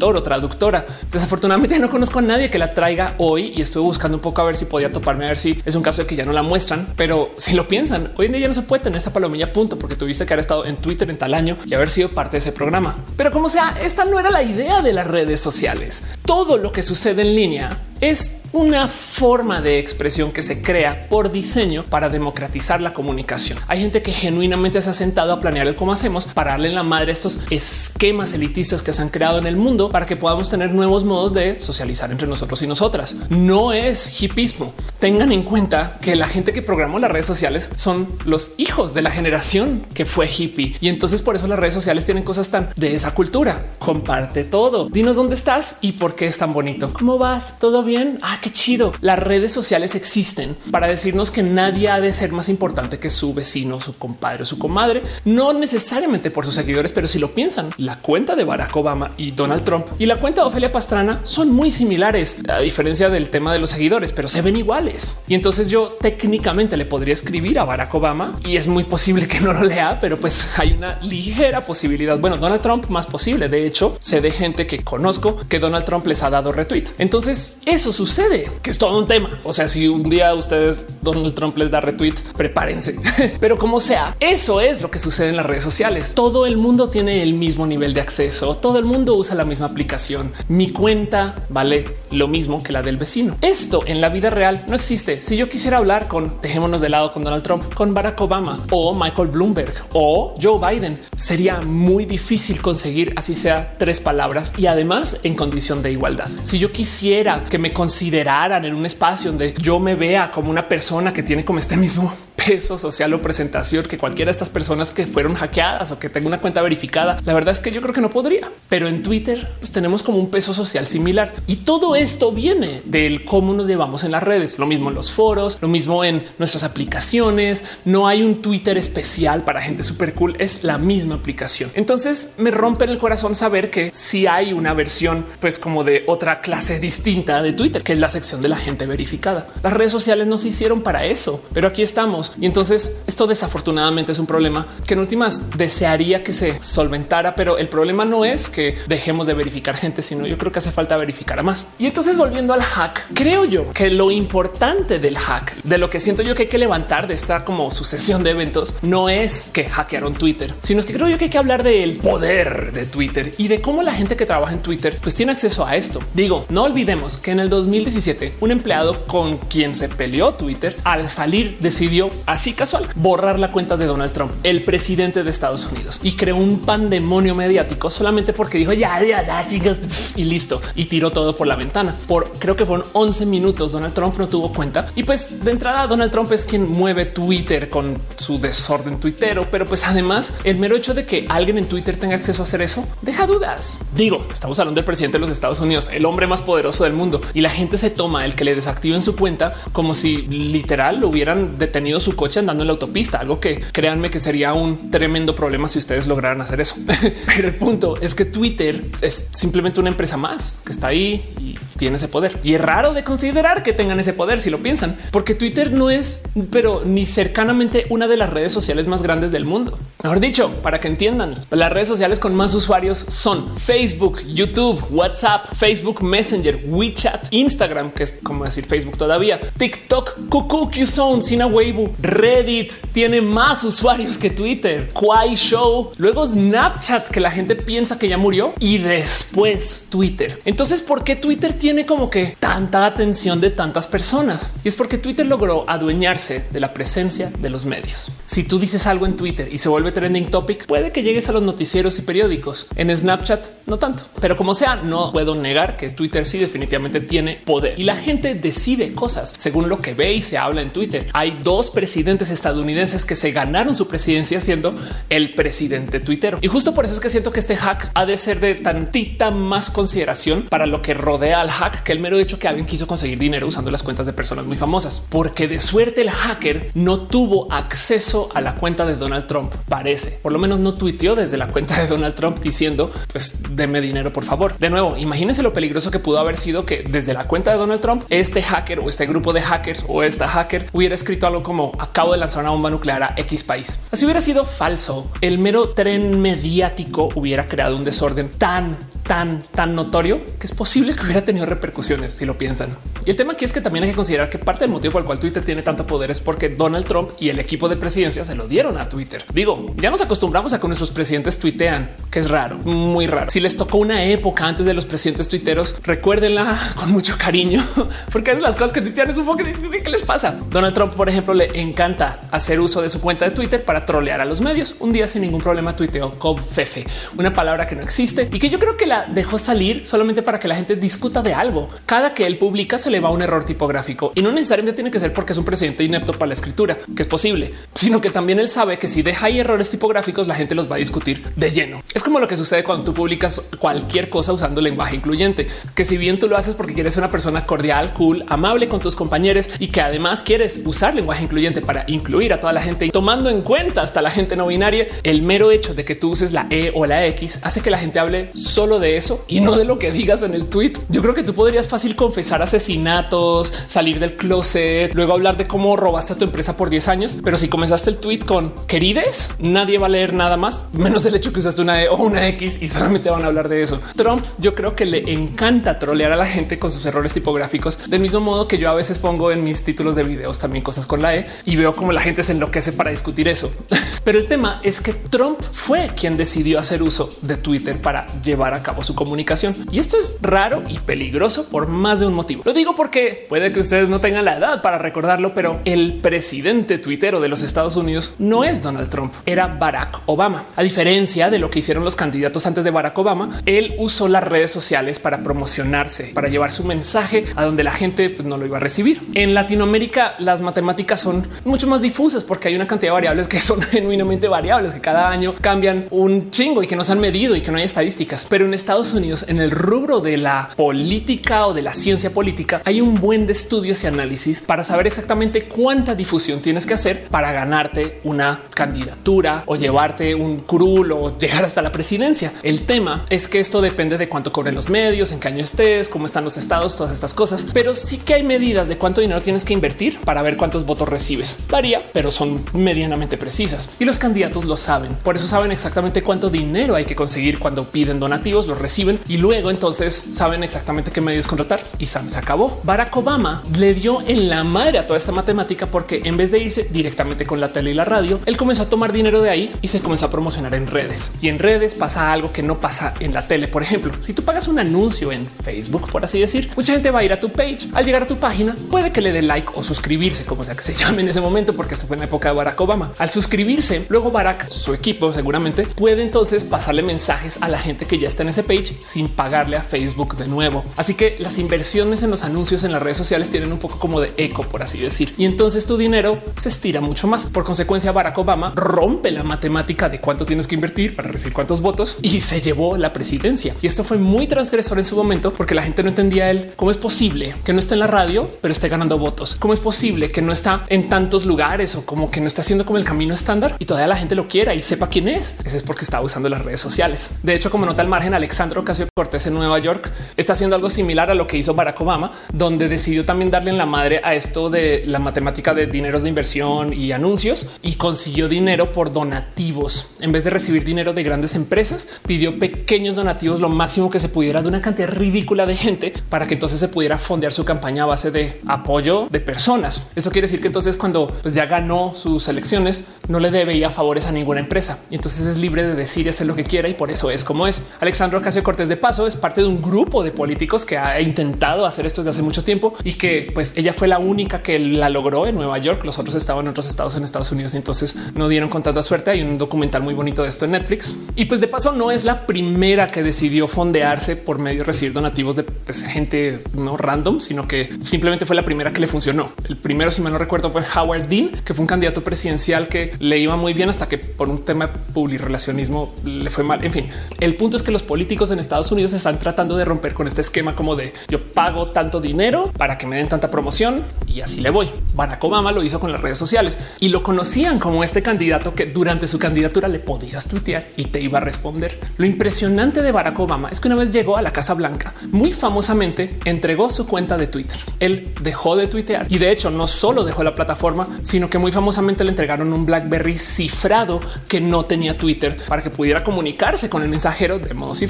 o traductora. Desafortunadamente no conozco a nadie que la traiga hoy y estuve buscando un poco a ver si podía toparme a ver si es un caso de que ya no la muestran, pero si lo piensan, hoy en día ya no se puede tener esta palomilla punto porque tuviste que haber estado en Twitter en tal año y haber sido parte de ese programa. Pero como sea, esta no era la idea de las redes sociales. Todo lo que sucede en línea es una forma de expresión que se crea por diseño para democratizar la comunicación. Hay gente que genuinamente se ha sentado a planear el cómo hacemos para darle en la madre estos esquemas elitistas que se han creado en el mundo para que podamos tener nuevos modos de socializar entre nosotros y nosotras. No es hipismo. Tengan en cuenta que la gente que programó las redes sociales son los hijos de la generación que fue hippie y entonces por eso las redes sociales tienen cosas tan de esa cultura. Comparte todo. Dinos dónde estás y por qué es tan bonito. ¿Cómo vas? ¿Todo bien? Ah, qué chido. Las redes sociales existen para decirnos que nadie ha de ser más importante que su vecino, su compadre o su comadre, no necesariamente por sus seguidores, pero si lo piensan, la cuenta de Barack Obama y Donald Trump y la cuenta de Ofelia Pastrana son muy similares, a diferencia del tema de los seguidores, pero se ven iguales. Y entonces yo técnicamente le podría escribir a Barack Obama y es muy posible que no lo lea, pero pues hay una ligera posibilidad. Bueno, Donald Trump más posible. De hecho, sé de gente que conozco que Donald Trump les ha dado retweet. Entonces eso sucede que es todo un tema. O sea, si un día ustedes Donald Trump les da retweet, prepárense. Pero como sea, eso es lo que sucede en las redes sociales. Todo el mundo tiene el mismo nivel de acceso. Todo el mundo usa la misma aplicación. Mi cuenta vale lo mismo que la del vecino. Esto en la vida real no existe. Si yo quisiera hablar con, dejémonos de lado con Donald Trump, con Barack Obama o Michael Bloomberg o Joe Biden, sería muy difícil conseguir así sea tres palabras y además en condición de igualdad. Si yo quisiera que me consideraran en un espacio donde yo me vea como una persona que tiene como este mismo peso social o presentación que cualquiera de estas personas que fueron hackeadas o que tenga una cuenta verificada. La verdad es que yo creo que no podría, pero en Twitter pues tenemos como un peso social similar y todo esto viene del cómo nos llevamos en las redes. Lo mismo en los foros, lo mismo en nuestras aplicaciones. No hay un Twitter especial para gente súper cool. Es la misma aplicación. Entonces me rompe en el corazón saber que si hay una versión, pues como de otra clase distinta de Twitter, que es la sección de la gente verificada. Las redes sociales no se hicieron para eso, pero aquí estamos y entonces esto desafortunadamente es un problema que en últimas desearía que se solventara, pero el problema no es que dejemos de verificar gente, sino yo creo que hace falta verificar a más. Y entonces volviendo al hack, creo yo que lo importante del hack, de lo que siento yo que hay que levantar de esta como sucesión de eventos, no es que hackearon Twitter, sino es que creo yo que hay que hablar del poder de Twitter y de cómo la gente que trabaja en Twitter pues tiene acceso a esto. Digo, no olvidemos que en el 2017 un empleado con quien se peleó Twitter al salir decidió así casual borrar la cuenta de Donald Trump, el presidente de Estados Unidos, y creó un pandemonio mediático solamente porque dijo ya, ya, ya, chicas, y listo, y tiró todo por la ventana. Por creo que fueron 11 minutos. Donald Trump no tuvo cuenta y pues de entrada Donald Trump es quien mueve Twitter con su desorden tuitero, pero pues además el mero hecho de que alguien en Twitter tenga acceso a hacer eso deja dudas. Digo, estamos hablando del presidente de los Estados Unidos, el hombre más poderoso del mundo, y la gente se toma el que le desactiven su cuenta como si literal hubieran detenido su coche andando en la autopista, algo que créanme que sería un tremendo problema si ustedes lograran hacer eso. Pero el punto es que Twitter es simplemente una empresa más que está ahí y tiene ese poder y es raro de considerar que tengan ese poder si lo piensan, porque Twitter no es, pero ni cercanamente una de las redes sociales más grandes del mundo. Mejor dicho, para que entiendan, las redes sociales con más usuarios son Facebook, YouTube, WhatsApp, Facebook Messenger, WeChat, Instagram, que es como decir Facebook todavía, TikTok, Kuku, Zone, Sina Weibo, Reddit tiene más usuarios que Twitter, Quai Show, luego Snapchat, que la gente piensa que ya murió y después Twitter. Entonces, ¿por qué Twitter tiene como que tanta atención de tantas personas? Y es porque Twitter logró adueñarse de la presencia de los medios. Si tú dices algo en Twitter y se vuelve trending topic, puede que llegues a los noticieros y periódicos. En Snapchat no tanto, pero como sea, no puedo negar que Twitter sí definitivamente tiene poder y la gente decide cosas según lo que ve y se habla en Twitter. Hay dos presidentes estadounidenses que se ganaron su presidencia siendo el presidente Twitter. Y justo por eso es que siento que este hack ha de ser de tantita más consideración para lo que rodea al hack que el mero hecho que alguien quiso conseguir dinero usando las cuentas de personas muy famosas, porque de suerte el hacker no tuvo acceso a la cuenta de Donald Trump. Parece, por lo menos no tuiteó desde la cuenta de Donald Trump diciendo pues deme dinero, por favor. De nuevo, imagínense lo peligroso que pudo haber sido que desde la cuenta de Donald Trump, este hacker o este grupo de hackers o esta hacker hubiera escrito algo como acabo de lanzar una bomba nuclear a X país. Así hubiera sido falso. El mero tren mediático hubiera creado un desorden tan, tan, tan notorio que es posible que hubiera tenido repercusiones si lo piensan. Y el tema aquí es que también hay que considerar que parte del motivo por el cual Twitter tiene tanto poder es porque Donald Trump y el equipo de presidencia se lo dieron a Twitter. Digo, ya nos acostumbramos a que nuestros presidentes tuitean, que es raro, muy raro. Si les tocó una época antes de los presidentes tuiteros, recuérdenla con mucho cariño, porque es las cosas que tuitean es un poco qué les pasa. Donald Trump, por ejemplo, le encanta hacer uso de su cuenta de Twitter para trolear a los medios. Un día sin ningún problema tuiteó con fefe, una palabra que no existe y que yo creo que dejó salir solamente para que la gente discuta de algo. Cada que él publica se le va un error tipográfico y no necesariamente tiene que ser porque es un presidente inepto para la escritura, que es posible, sino que también él sabe que si deja ahí errores tipográficos, la gente los va a discutir de lleno. Es como lo que sucede cuando tú publicas cualquier cosa usando lenguaje incluyente, que si bien tú lo haces porque quieres ser una persona cordial, cool, amable con tus compañeros y que además quieres usar lenguaje incluyente para incluir a toda la gente tomando en cuenta hasta la gente no binaria, el mero hecho de que tú uses la E o la X hace que la gente hable solo de eso y no de lo que digas en el tweet. Yo creo que tú podrías fácil confesar asesinatos, salir del closet, luego hablar de cómo robaste a tu empresa por 10 años, pero si comenzaste el tweet con querides, nadie va a leer nada más, menos el hecho que usaste una E o una X y solamente van a hablar de eso. Trump, yo creo que le encanta trolear a la gente con sus errores tipográficos, del mismo modo que yo a veces pongo en mis títulos de videos también cosas con la E y veo cómo la gente se enloquece para discutir eso. Pero el tema es que Trump fue quien decidió hacer uso de Twitter para llevar a cabo su comunicación. Y esto es raro y peligroso por más de un motivo. Lo digo porque puede que ustedes no tengan la edad para recordarlo, pero el presidente tuitero de los Estados Unidos no es Donald Trump, era Barack Obama. A diferencia de lo que hicieron los candidatos antes de Barack Obama, él usó las redes sociales para promocionarse, para llevar su mensaje a donde la gente pues, no lo iba a recibir. En Latinoamérica las matemáticas son mucho más difusas porque hay una cantidad de variables que son genuinamente variables, que cada año cambian un chingo y que no se han medido y que no hay estadísticas. Pero en Estados Unidos, en el rubro de la política o de la ciencia política, hay un buen de estudios y análisis para saber exactamente cuánta difusión tienes que hacer para ganarte una candidatura o llevarte un curul o llegar hasta la presidencia. El tema es que esto depende de cuánto cobren los medios, en qué año estés, cómo están los estados, todas estas cosas, pero sí que hay medidas de cuánto dinero tienes que invertir para ver cuántos votos recibes. Varía, pero son medianamente precisas y los candidatos lo saben. Por eso saben exactamente cuánto dinero hay que conseguir cuando piden donativos, los reciben y luego entonces saben exactamente qué medios contratar y se acabó. Barack Obama le dio en la madre a toda esta matemática porque en vez de irse directamente con la tele y la radio, él comenzó a tomar dinero de ahí y se comenzó a promocionar en redes. Y en redes pasa algo que no pasa en la tele. Por ejemplo, si tú pagas un anuncio en Facebook, por así decir, mucha gente va a ir a tu page. Al llegar a tu página, puede que le dé like o suscribirse, como sea que se llame en ese momento, porque se fue en la época de Barack Obama. Al suscribirse, luego Barack, su equipo seguramente puede entonces pasarle mensajes a la gente que ya está en ese page sin pagarle a Facebook de nuevo. Así que las inversiones en los anuncios en las redes sociales tienen un poco como de eco, por así decir. Y entonces tu dinero se estira mucho más. Por consecuencia, Barack Obama rompe la matemática de cuánto tienes que invertir para recibir cuántos votos y se llevó la presidencia. Y esto fue muy transgresor en su momento porque la gente no entendía él cómo es posible que no esté en la radio, pero esté ganando votos. Cómo es posible que no está en tantos lugares o como que no está haciendo como el camino estándar y todavía la gente lo quiera y sepa quién es. Ese es porque estaba usando las redes sociales. De hecho, como nota al margen, Alex Alexandro Ocasio Cortés en Nueva York está haciendo algo similar a lo que hizo Barack Obama, donde decidió también darle en la madre a esto de la matemática de dineros de inversión y anuncios y consiguió dinero por donativos. En vez de recibir dinero de grandes empresas, pidió pequeños donativos, lo máximo que se pudiera de una cantidad ridícula de gente para que entonces se pudiera fondear su campaña a base de apoyo de personas. Eso quiere decir que entonces cuando pues, ya ganó sus elecciones, no le debe a favores a ninguna empresa y entonces es libre de decir y hacer lo que quiera y por eso es como es. Alexandro Ocasio Cortés de paso es parte de un grupo de políticos que ha intentado hacer esto desde hace mucho tiempo y que pues ella fue la única que la logró en Nueva York. Los otros estaban en otros estados en Estados Unidos y entonces no dieron con tanta suerte. Hay un documental muy bonito de esto en Netflix y pues de paso no es la primera que decidió fondearse por medio de recibir donativos de pues, gente no random, sino que simplemente fue la primera que le funcionó. El primero, si mal no recuerdo, fue Howard Dean, que fue un candidato presidencial que le iba muy bien hasta que por un tema de relacionismo le fue mal. En fin, el punto es que los políticos en Estados Unidos están tratando de romper con este esquema como de yo pago tanto dinero para que me den tanta promoción y así le voy. Barack Obama lo hizo con las redes sociales y lo conocían como este candidato que durante su candidatura le podías tuitear y te iba a responder. Lo impresionante de Barack Obama es que una vez llegó a la Casa Blanca, muy famosamente entregó su cuenta de Twitter. Él dejó de tuitear y de hecho no solo dejó la plataforma, sino que muy famosamente le entregaron un BlackBerry cifrado que no tenía Twitter para que pudiera comunicarse con el mensajero de modos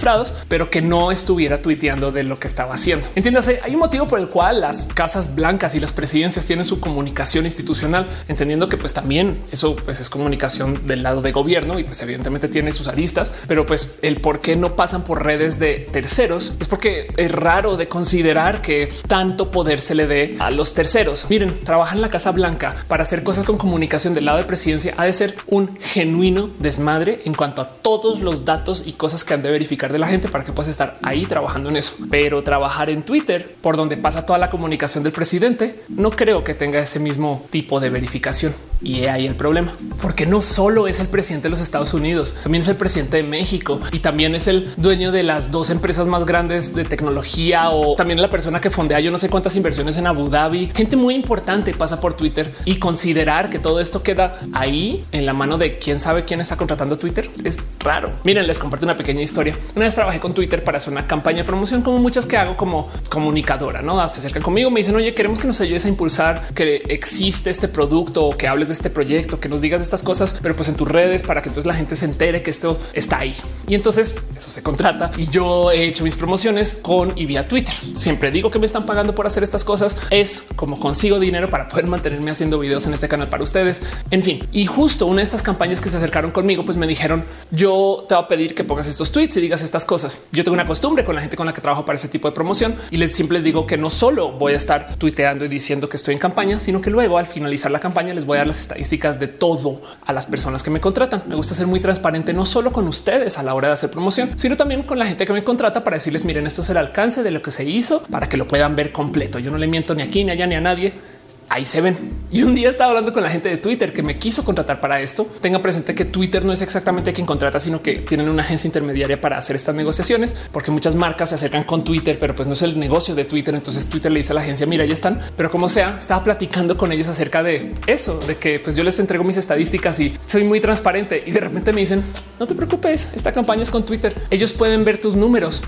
pero que no estuviera tuiteando de lo que estaba haciendo. Entiéndase, hay un motivo por el cual las casas blancas y las presidencias tienen su comunicación institucional, entendiendo que pues también eso pues es comunicación del lado de gobierno y pues evidentemente tiene sus aristas, pero pues el por qué no pasan por redes de terceros es porque es raro de considerar que tanto poder se le dé a los terceros. Miren, trabajan en la Casa Blanca para hacer cosas con comunicación del lado de presidencia ha de ser un genuino desmadre en cuanto a todos los datos y cosas que han de verificar de la gente para que puedas estar ahí trabajando en eso. Pero trabajar en Twitter, por donde pasa toda la comunicación del presidente, no creo que tenga ese mismo tipo de verificación. Y ahí el problema, porque no solo es el presidente de los Estados Unidos, también es el presidente de México y también es el dueño de las dos empresas más grandes de tecnología o también la persona que fondea yo no sé cuántas inversiones en Abu Dhabi. Gente muy importante pasa por Twitter y considerar que todo esto queda ahí en la mano de quién sabe quién está contratando Twitter es raro. Miren, les comparto una pequeña historia. Una vez trabajé con Twitter para hacer una campaña de promoción como muchas que hago como comunicadora, no se acercan conmigo, me dicen oye, queremos que nos ayudes a impulsar que existe este producto o que hables de este proyecto, que nos digas estas cosas, pero pues en tus redes para que entonces la gente se entere que esto está ahí. Y entonces eso se contrata y yo he hecho mis promociones con y vía Twitter. Siempre digo que me están pagando por hacer estas cosas. Es como consigo dinero para poder mantenerme haciendo videos en este canal para ustedes. En fin, y justo una de estas campañas que se acercaron conmigo, pues me dijeron yo te voy a pedir que pongas estos tweets y digas estas cosas. Yo tengo una costumbre con la gente con la que trabajo para ese tipo de promoción y les siempre les digo que no solo voy a estar tuiteando y diciendo que estoy en campaña, sino que luego al finalizar la campaña les voy a dar las estadísticas de todo a las personas que me contratan. Me gusta ser muy transparente, no solo con ustedes a la hora de hacer promoción, sino también con la gente que me contrata para decirles miren, esto es el alcance de lo que se hizo para que lo puedan ver completo. Yo no le miento ni aquí, ni allá, ni a nadie ahí se ven. Y un día estaba hablando con la gente de Twitter que me quiso contratar para esto. Tenga presente que Twitter no es exactamente quien contrata, sino que tienen una agencia intermediaria para hacer estas negociaciones, porque muchas marcas se acercan con Twitter, pero pues no es el negocio de Twitter. Entonces Twitter le dice a la agencia, mira, ya están. Pero como sea, estaba platicando con ellos acerca de eso, de que pues yo les entrego mis estadísticas y soy muy transparente. Y de repente me dicen, no te preocupes, esta campaña es con Twitter. Ellos pueden ver tus números.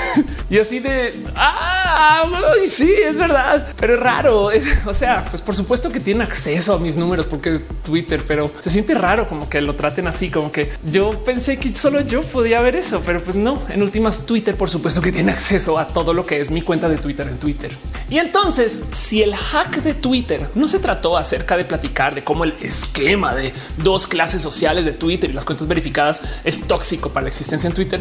y así de, ah, sí, es verdad, pero es raro. o sea, pues por supuesto que tienen acceso a mis números porque es Twitter, pero se siente raro como que lo traten así, como que yo pensé que solo yo podía ver eso, pero pues no. En últimas, Twitter, por supuesto que tiene acceso a todo lo que es mi cuenta de Twitter en Twitter. Y entonces, si el hack de Twitter no se trató acerca de platicar de cómo el esquema de dos clases sociales de Twitter y las cuentas verificadas es tóxico para la existencia en Twitter,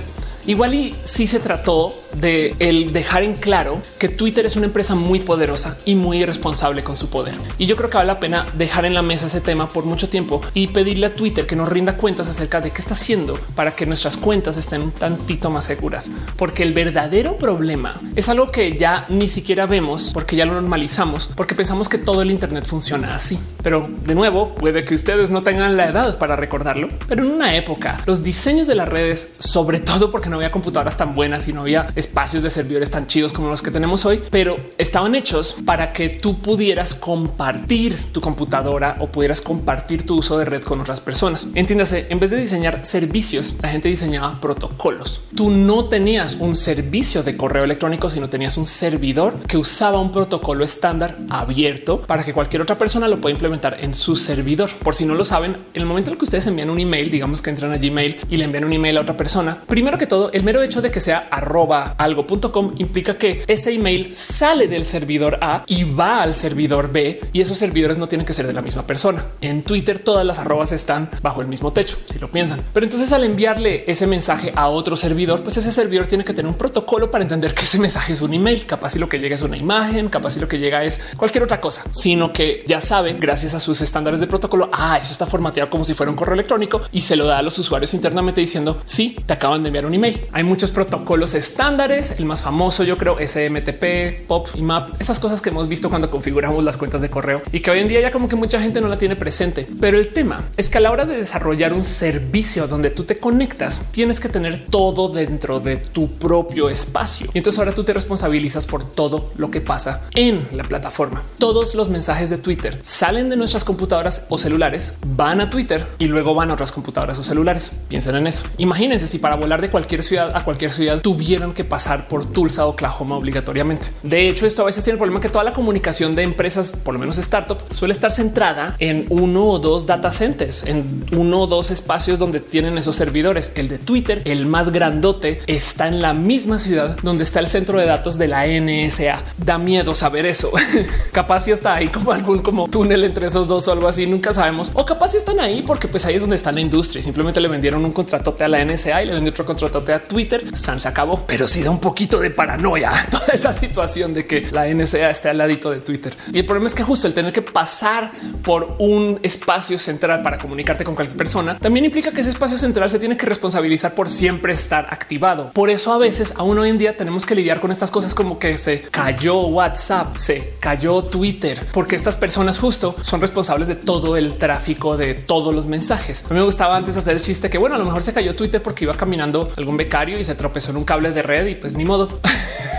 Igual y sí se trató de el dejar en claro que Twitter es una empresa muy poderosa y muy irresponsable con su poder. Y yo creo que vale la pena dejar en la mesa ese tema por mucho tiempo y pedirle a Twitter que nos rinda cuentas acerca de qué está haciendo para que nuestras cuentas estén un tantito más seguras. Porque el verdadero problema es algo que ya ni siquiera vemos porque ya lo normalizamos, porque pensamos que todo el Internet funciona así. Pero de nuevo, puede que ustedes no tengan la edad para recordarlo, pero en una época los diseños de las redes, sobre todo porque no había computadoras tan buenas y no había espacios de servidores tan chidos como los que tenemos hoy, pero estaban hechos para que tú pudieras compartir tu computadora o pudieras compartir tu uso de red con otras personas. Entiéndase, en vez de diseñar servicios, la gente diseñaba protocolos. Tú no tenías un servicio de correo electrónico, sino tenías un servidor que usaba un protocolo estándar abierto para que cualquier otra persona lo pueda implementar en su servidor. Por si no lo saben, en el momento en el que ustedes envían un email, digamos que entran a Gmail y le envían un email a otra persona, primero que todo, el mero hecho de que sea arroba algo.com implica que ese email sale del servidor A y va al servidor B y esos servidores no tienen que ser de la misma persona. En Twitter todas las arrobas están bajo el mismo techo, si lo piensan. Pero entonces al enviarle ese mensaje a otro servidor, pues ese servidor tiene que tener un protocolo para entender que ese mensaje es un email, capaz si lo que llega es una imagen, capaz si lo que llega es cualquier otra cosa, sino que ya sabe gracias a sus estándares de protocolo, ah, eso está formateado como si fuera un correo electrónico y se lo da a los usuarios internamente diciendo sí, te acaban de enviar un email. Hay muchos protocolos estándares. El más famoso, yo creo, SMTP, POP y MAP, esas cosas que hemos visto cuando configuramos las cuentas de correo y que hoy en día ya como que mucha gente no la tiene presente. Pero el tema es que a la hora de desarrollar un servicio donde tú te conectas, tienes que tener todo dentro de tu propio espacio. Y entonces ahora tú te responsabilizas por todo lo que pasa en la plataforma. Todos los mensajes de Twitter salen de nuestras computadoras o celulares, van a Twitter y luego van a otras computadoras o celulares. Piensen en eso. Imagínense si para volar de cualquier ciudad a cualquier ciudad tuvieron que pasar por Tulsa, Oklahoma obligatoriamente. De hecho, esto a veces tiene el problema que toda la comunicación de empresas, por lo menos startup, suele estar centrada en uno o dos data centers, en uno o dos espacios donde tienen esos servidores. El de Twitter, el más grandote, está en la misma ciudad donde está el centro de datos de la NSA. Da miedo saber eso. capaz si está ahí como algún como túnel entre esos dos o algo así. Nunca sabemos. O capaz si están ahí porque pues ahí es donde está la industria. Simplemente le vendieron un contratote a la NSA y le vendió otro contratote a Twitter. San se acabó, pero sí da un poquito de paranoia toda esa situación de que la NSA esté al ladito de Twitter. Y el problema es que justo el tener que pasar por un espacio central para comunicarte con cualquier persona también implica que ese espacio central se tiene que responsabilizar por siempre estar activado. Por eso a veces aún hoy en día tenemos que lidiar con estas cosas como que se cayó WhatsApp, se cayó Twitter, porque estas personas justo son responsables de todo el tráfico de todos los mensajes. A mí me gustaba antes hacer el chiste que bueno, a lo mejor se cayó Twitter porque iba caminando algún becario y se tropezó en un cable de red y pues ni modo.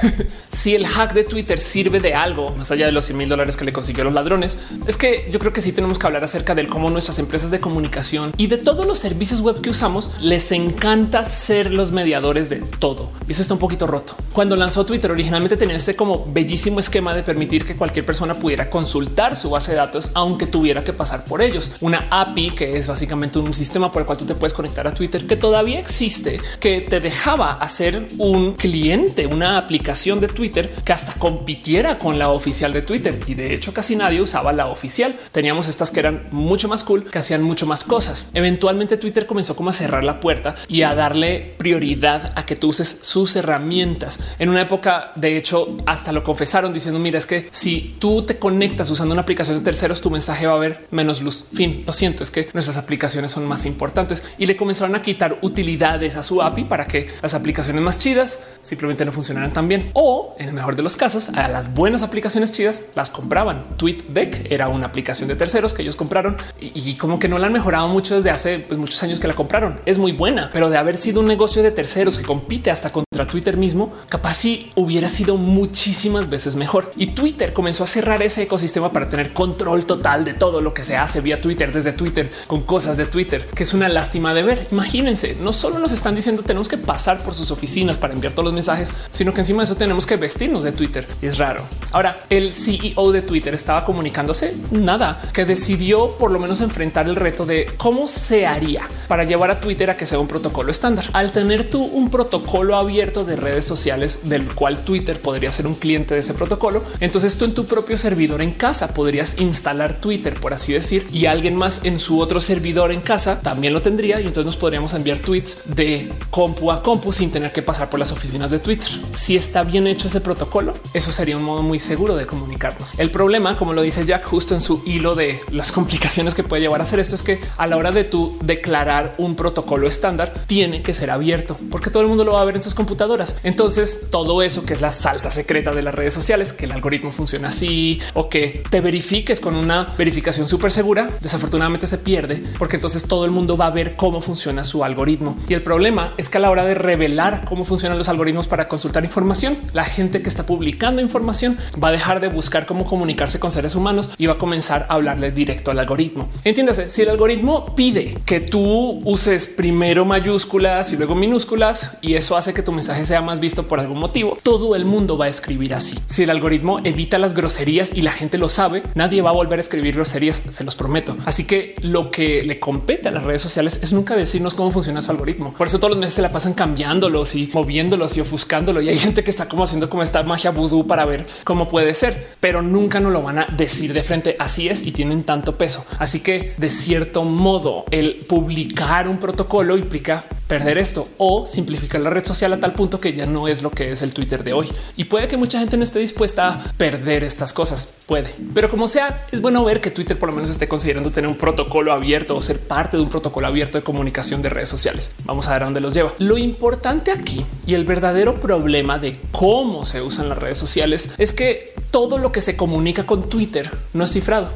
si el hack de Twitter sirve de algo más allá de los 100 mil dólares que le consiguió los ladrones, es que yo creo que sí tenemos que hablar acerca del cómo nuestras empresas de comunicación y de todos los servicios web que usamos les encanta ser los mediadores de todo. Y eso está un poquito roto. Cuando lanzó Twitter originalmente tenía ese como bellísimo esquema de permitir que cualquier persona pudiera consultar su base de datos aunque tuviera que pasar por ellos. Una API que es básicamente un sistema por el cual tú te puedes conectar a Twitter que todavía existe, que te dejaba hacer un cliente, una aplicación de Twitter que hasta compitiera con la oficial de Twitter. Y de hecho casi nadie usaba la oficial. Teníamos estas que eran mucho más cool, que hacían mucho más cosas. Eventualmente Twitter comenzó como a cerrar la puerta y a darle prioridad a que tú uses sus herramientas. En una época, de hecho, hasta lo confesaron diciendo, mira, es que si tú te conectas usando una aplicación de terceros, tu mensaje va a haber menos luz. Fin, lo siento, es que nuestras aplicaciones son más importantes y le comenzaron a quitar utilidades a su API para que las aplicaciones más chidas simplemente no funcionaran tan bien o en el mejor de los casos a las buenas aplicaciones chidas las compraban. TweetDeck era una aplicación de terceros que ellos compraron y, como que no la han mejorado mucho desde hace pues, muchos años que la compraron. Es muy buena, pero de haber sido un negocio de terceros que compite hasta contra Twitter mismo, capaz si hubiera sido muchísimas veces mejor. Y Twitter comenzó a cerrar ese ecosistema para tener control total de todo lo que se hace vía Twitter desde Twitter con cosas de Twitter, que es una lástima de ver. Imagínense, no solo nos están diciendo tenemos que pasar por sus oficinas para enviar todos los mensajes, sino que encima de eso tenemos que vestirnos de Twitter y es raro. Ahora, el CEO de Twitter estaba comunicándose nada que decidió por lo menos enfrentar el reto de cómo se haría para llevar a Twitter a que sea un protocolo estándar. Al tener tú un protocolo abierto de redes sociales del cual Twitter podría ser un cliente de ese protocolo, entonces tú en tu propio servidor en casa podrías instalar Twitter, por así decir, y alguien más en su otro servidor en casa también lo tendría y entonces nos podríamos enviar tweets de compu a compu sin tener que pasar por las oficinas de Twitter. Si está bien hecho ese protocolo, eso sería un modo muy seguro de comunicarnos. El problema, como lo dice Jack justo en su hilo de las complicaciones que puede llevar a hacer esto, es que a la hora de tú declarar un protocolo estándar, tiene que ser abierto porque todo el mundo lo va a ver en sus computadoras. Entonces, todo eso que es la salsa secreta de las redes sociales, que el algoritmo funciona así o que te verifiques con una verificación súper segura, desafortunadamente se pierde porque entonces todo el mundo va a ver cómo funciona su algoritmo. Y el problema es que a la hora de revelar cómo funcionan los algoritmos para consultar información, la gente que está publicando información va a dejar de buscar cómo comunicarse con seres humanos y va a comenzar a hablarle directo al algoritmo. Entiéndase, si el algoritmo pide que tú uses primero mayúsculas y luego minúsculas y eso hace que tu mensaje sea más visto por algún motivo, todo el mundo va a escribir así. Si el algoritmo evita las groserías y la gente lo sabe, nadie va a volver a escribir groserías, se los prometo. Así que lo que le compete a las redes sociales es nunca decirnos cómo funciona su algoritmo. Por eso todos los meses se la pasan cambiándolos y moviéndolos y ofuscándolo. Y hay gente que está como haciendo como esta magia vudú para ver cómo puede ser, pero nunca nos lo van a decir de frente. Así es y tienen tanto peso. Así que de cierto modo el publicar un protocolo implica perder esto o simplificar la red social a tal punto que ya no es lo que es el Twitter de hoy. Y puede que mucha gente no esté dispuesta a perder estas cosas. Puede, pero como sea, es bueno ver que Twitter por lo menos esté considerando tener un protocolo abierto o ser parte de un protocolo abierto de comunicación de redes sociales. Vamos a ver a dónde los lleva. Lo importante aquí y el verdadero problema de cómo se usan las redes sociales es que todo lo que se comunica con Twitter no es cifrado.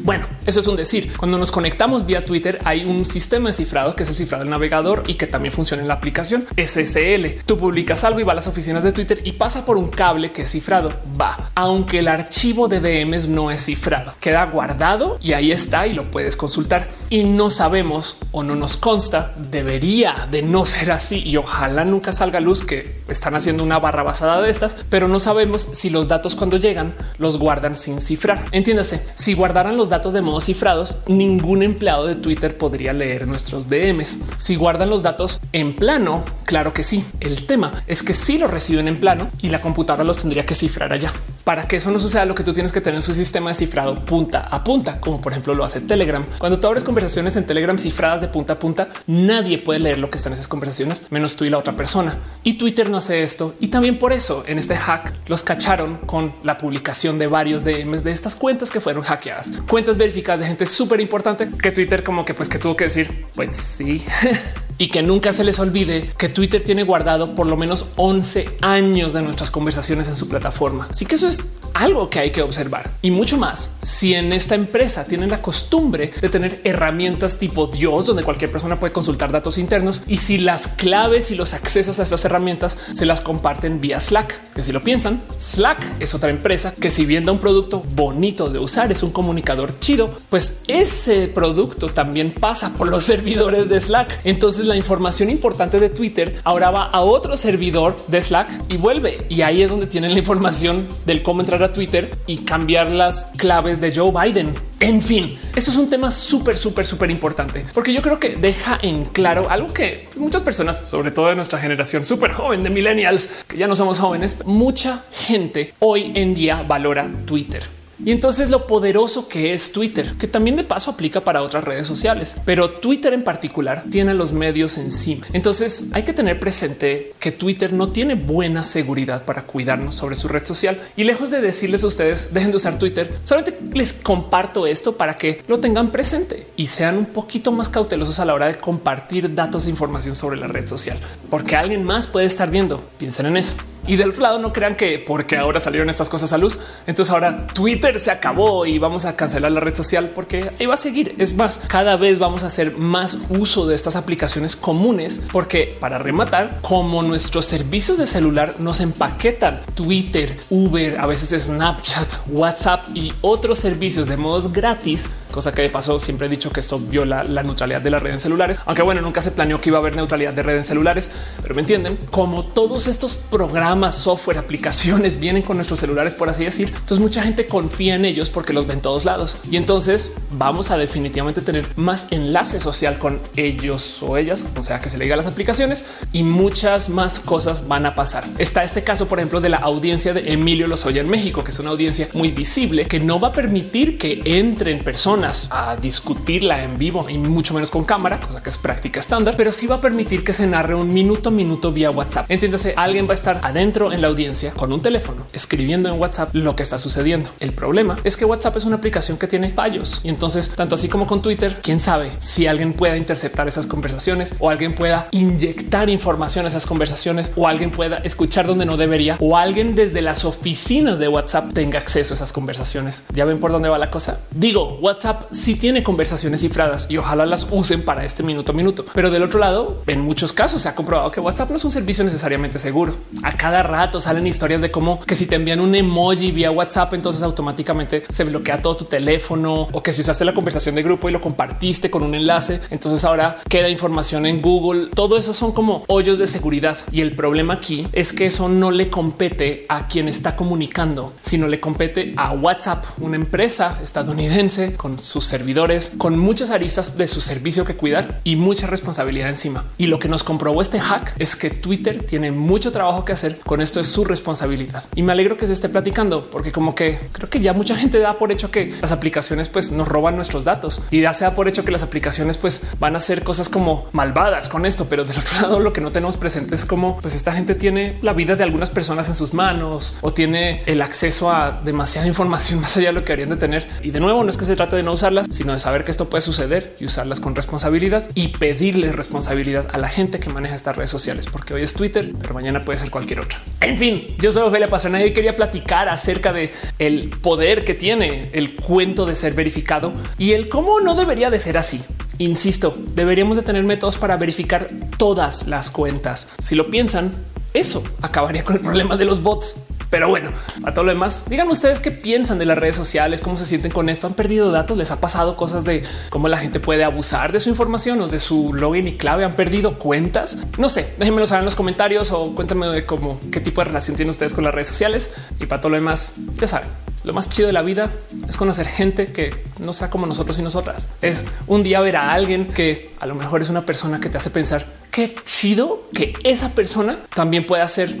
Bueno, eso es un decir. Cuando nos conectamos vía Twitter hay un sistema de cifrado que es el cifrado del navegador y que también funciona en la aplicación SSL. Tú publicas algo y va a las oficinas de Twitter y pasa por un cable que es cifrado. Va, aunque el archivo de DMs no es cifrado, queda guardado y ahí está y lo puedes consultar. Y no sabemos o no nos consta, debería de no ser así y ojalá nunca salga a luz que están haciendo una barra basada de estas, pero no sabemos si los datos cuando llegan los guardan sin cifrar. Entiéndase, si guardaran los datos de modo cifrados, ningún empleado de Twitter podría leer nuestros DMs. Si guardan los datos en plano, claro que sí. El tema es que si lo reciben en plano y la computadora los tendría que cifrar allá. Para que eso no suceda, lo que tú tienes que tener en su sistema de cifrado punta a punta, como por ejemplo lo hace Telegram. Cuando tú abres conversaciones en Telegram cifradas de punta a punta, nadie puede leer lo que están en esas conversaciones, menos tú y la otra persona. Y Twitter no hace esto. Y también por eso en este hack los cacharon con la publicación de varios DMs de estas cuentas que fueron hackeadas cuentas verificadas de gente súper importante que Twitter como que pues que tuvo que decir pues sí. y que nunca se les olvide que Twitter tiene guardado por lo menos 11 años de nuestras conversaciones en su plataforma. Así que eso es algo que hay que observar y mucho más. Si en esta empresa tienen la costumbre de tener herramientas tipo Dios, donde cualquier persona puede consultar datos internos y si las claves y los accesos a estas herramientas se las comparten vía Slack, que si lo piensan, Slack es otra empresa que si viendo un producto bonito de usar, es un comunicador chido, pues ese producto también pasa por los servidores de Slack. Entonces la información importante de Twitter ahora va a otro servidor de Slack y vuelve. Y ahí es donde tienen la información del cómo entrar a Twitter y cambiar las claves de Joe Biden. En fin, eso es un tema súper, súper, súper importante, porque yo creo que deja en claro algo que muchas personas, sobre todo de nuestra generación súper joven de millennials, que ya no somos jóvenes, mucha gente hoy en día valora Twitter. Y entonces lo poderoso que es Twitter, que también de paso aplica para otras redes sociales, pero Twitter en particular tiene los medios encima. Entonces hay que tener presente que Twitter no tiene buena seguridad para cuidarnos sobre su red social. Y lejos de decirles a ustedes dejen de usar Twitter, solamente les comparto esto para que lo tengan presente y sean un poquito más cautelosos a la hora de compartir datos e información sobre la red social, porque alguien más puede estar viendo. Piensen en eso. Y del otro lado, no crean que porque ahora salieron estas cosas a luz, entonces ahora Twitter se acabó y vamos a cancelar la red social porque ahí va a seguir. Es más, cada vez vamos a hacer más uso de estas aplicaciones comunes porque para rematar, como nuestros servicios de celular nos empaquetan Twitter, Uber, a veces Snapchat, WhatsApp y otros servicios de modos gratis, cosa que de paso siempre he dicho que esto viola la neutralidad de la red en celulares, aunque bueno, nunca se planeó que iba a haber neutralidad de red en celulares, pero me entienden como todos estos programas software, aplicaciones vienen con nuestros celulares, por así decir. Entonces mucha gente confía en ellos porque los ven todos lados y entonces vamos a definitivamente tener más enlace social con ellos o ellas, o sea que se le diga las aplicaciones y muchas más cosas van a pasar. Está este caso, por ejemplo, de la audiencia de Emilio Lozoya en México, que es una audiencia muy visible que no va a permitir que entren personas a discutirla en vivo y mucho menos con cámara, cosa que es práctica estándar, pero sí va a permitir que se narre un minuto a minuto vía WhatsApp. Entiéndase, alguien va a estar adentro adentro en la audiencia con un teléfono escribiendo en WhatsApp lo que está sucediendo. El problema es que WhatsApp es una aplicación que tiene fallos y entonces tanto así como con Twitter, quién sabe si alguien pueda interceptar esas conversaciones o alguien pueda inyectar información a esas conversaciones o alguien pueda escuchar donde no debería o alguien desde las oficinas de WhatsApp tenga acceso a esas conversaciones. Ya ven por dónde va la cosa. Digo, WhatsApp sí tiene conversaciones cifradas y ojalá las usen para este minuto a minuto, pero del otro lado, en muchos casos se ha comprobado que WhatsApp no es un servicio necesariamente seguro. A cada rato salen historias de cómo que si te envían un emoji vía WhatsApp, entonces automáticamente se bloquea todo tu teléfono o que si usaste la conversación de grupo y lo compartiste con un enlace, entonces ahora queda información en Google. Todo eso son como hoyos de seguridad y el problema aquí es que eso no le compete a quien está comunicando, sino le compete a WhatsApp, una empresa estadounidense con sus servidores, con muchas aristas de su servicio que cuidar y mucha responsabilidad encima. Y lo que nos comprobó este hack es que Twitter tiene mucho trabajo que hacer con esto es su responsabilidad. Y me alegro que se esté platicando porque como que creo que ya mucha gente da por hecho que las aplicaciones pues nos roban nuestros datos y ya sea por hecho que las aplicaciones pues van a hacer cosas como malvadas con esto, pero del otro lado lo que no tenemos presente es como pues esta gente tiene la vida de algunas personas en sus manos o tiene el acceso a demasiada información más allá de lo que harían de tener. Y de nuevo no es que se trate de no usarlas, sino de saber que esto puede suceder y usarlas con responsabilidad y pedirles responsabilidad a la gente que maneja estas redes sociales, porque hoy es Twitter, pero mañana puede ser cualquier En fin, yo soy Ophelia Pastrana y quería platicar acerca de el poder que tiene el cuento de ser verificado y el cómo no debería de ser así. Insisto, deberíamos de tener métodos para verificar todas las cuentas. Si lo piensan, eso acabaría con el problema de los bots. Pero bueno, a todo lo demás, díganme ustedes qué piensan de las redes sociales, cómo se sienten con esto. Han perdido datos, les ha pasado cosas de cómo la gente puede abusar de su información o de su login y clave. Han perdido cuentas. No sé, déjenmelo saber en los comentarios o cuéntame de cómo qué tipo de relación tienen ustedes con las redes sociales. Y para todo lo demás, ya saben, lo más chido de la vida es conocer gente que no sea como nosotros y nosotras. Es un día ver a alguien que a lo mejor es una persona que te hace pensar qué chido que esa persona también pueda ser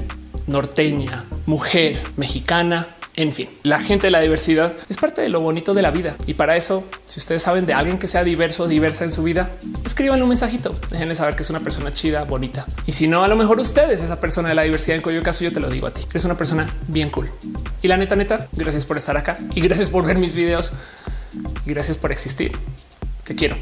norteña, mujer, mexicana, en fin, la gente de la diversidad es parte de lo bonito de la vida. Y para eso, si ustedes saben de alguien que sea diverso o diversa en su vida, escriban un mensajito. Déjenle saber que es una persona chida, bonita. Y si no, a lo mejor ustedes, esa persona de la diversidad, en cuyo caso yo te lo digo a ti, que es una persona bien cool. Y la neta, neta, gracias por estar acá y gracias por ver mis videos y gracias por existir. Te quiero.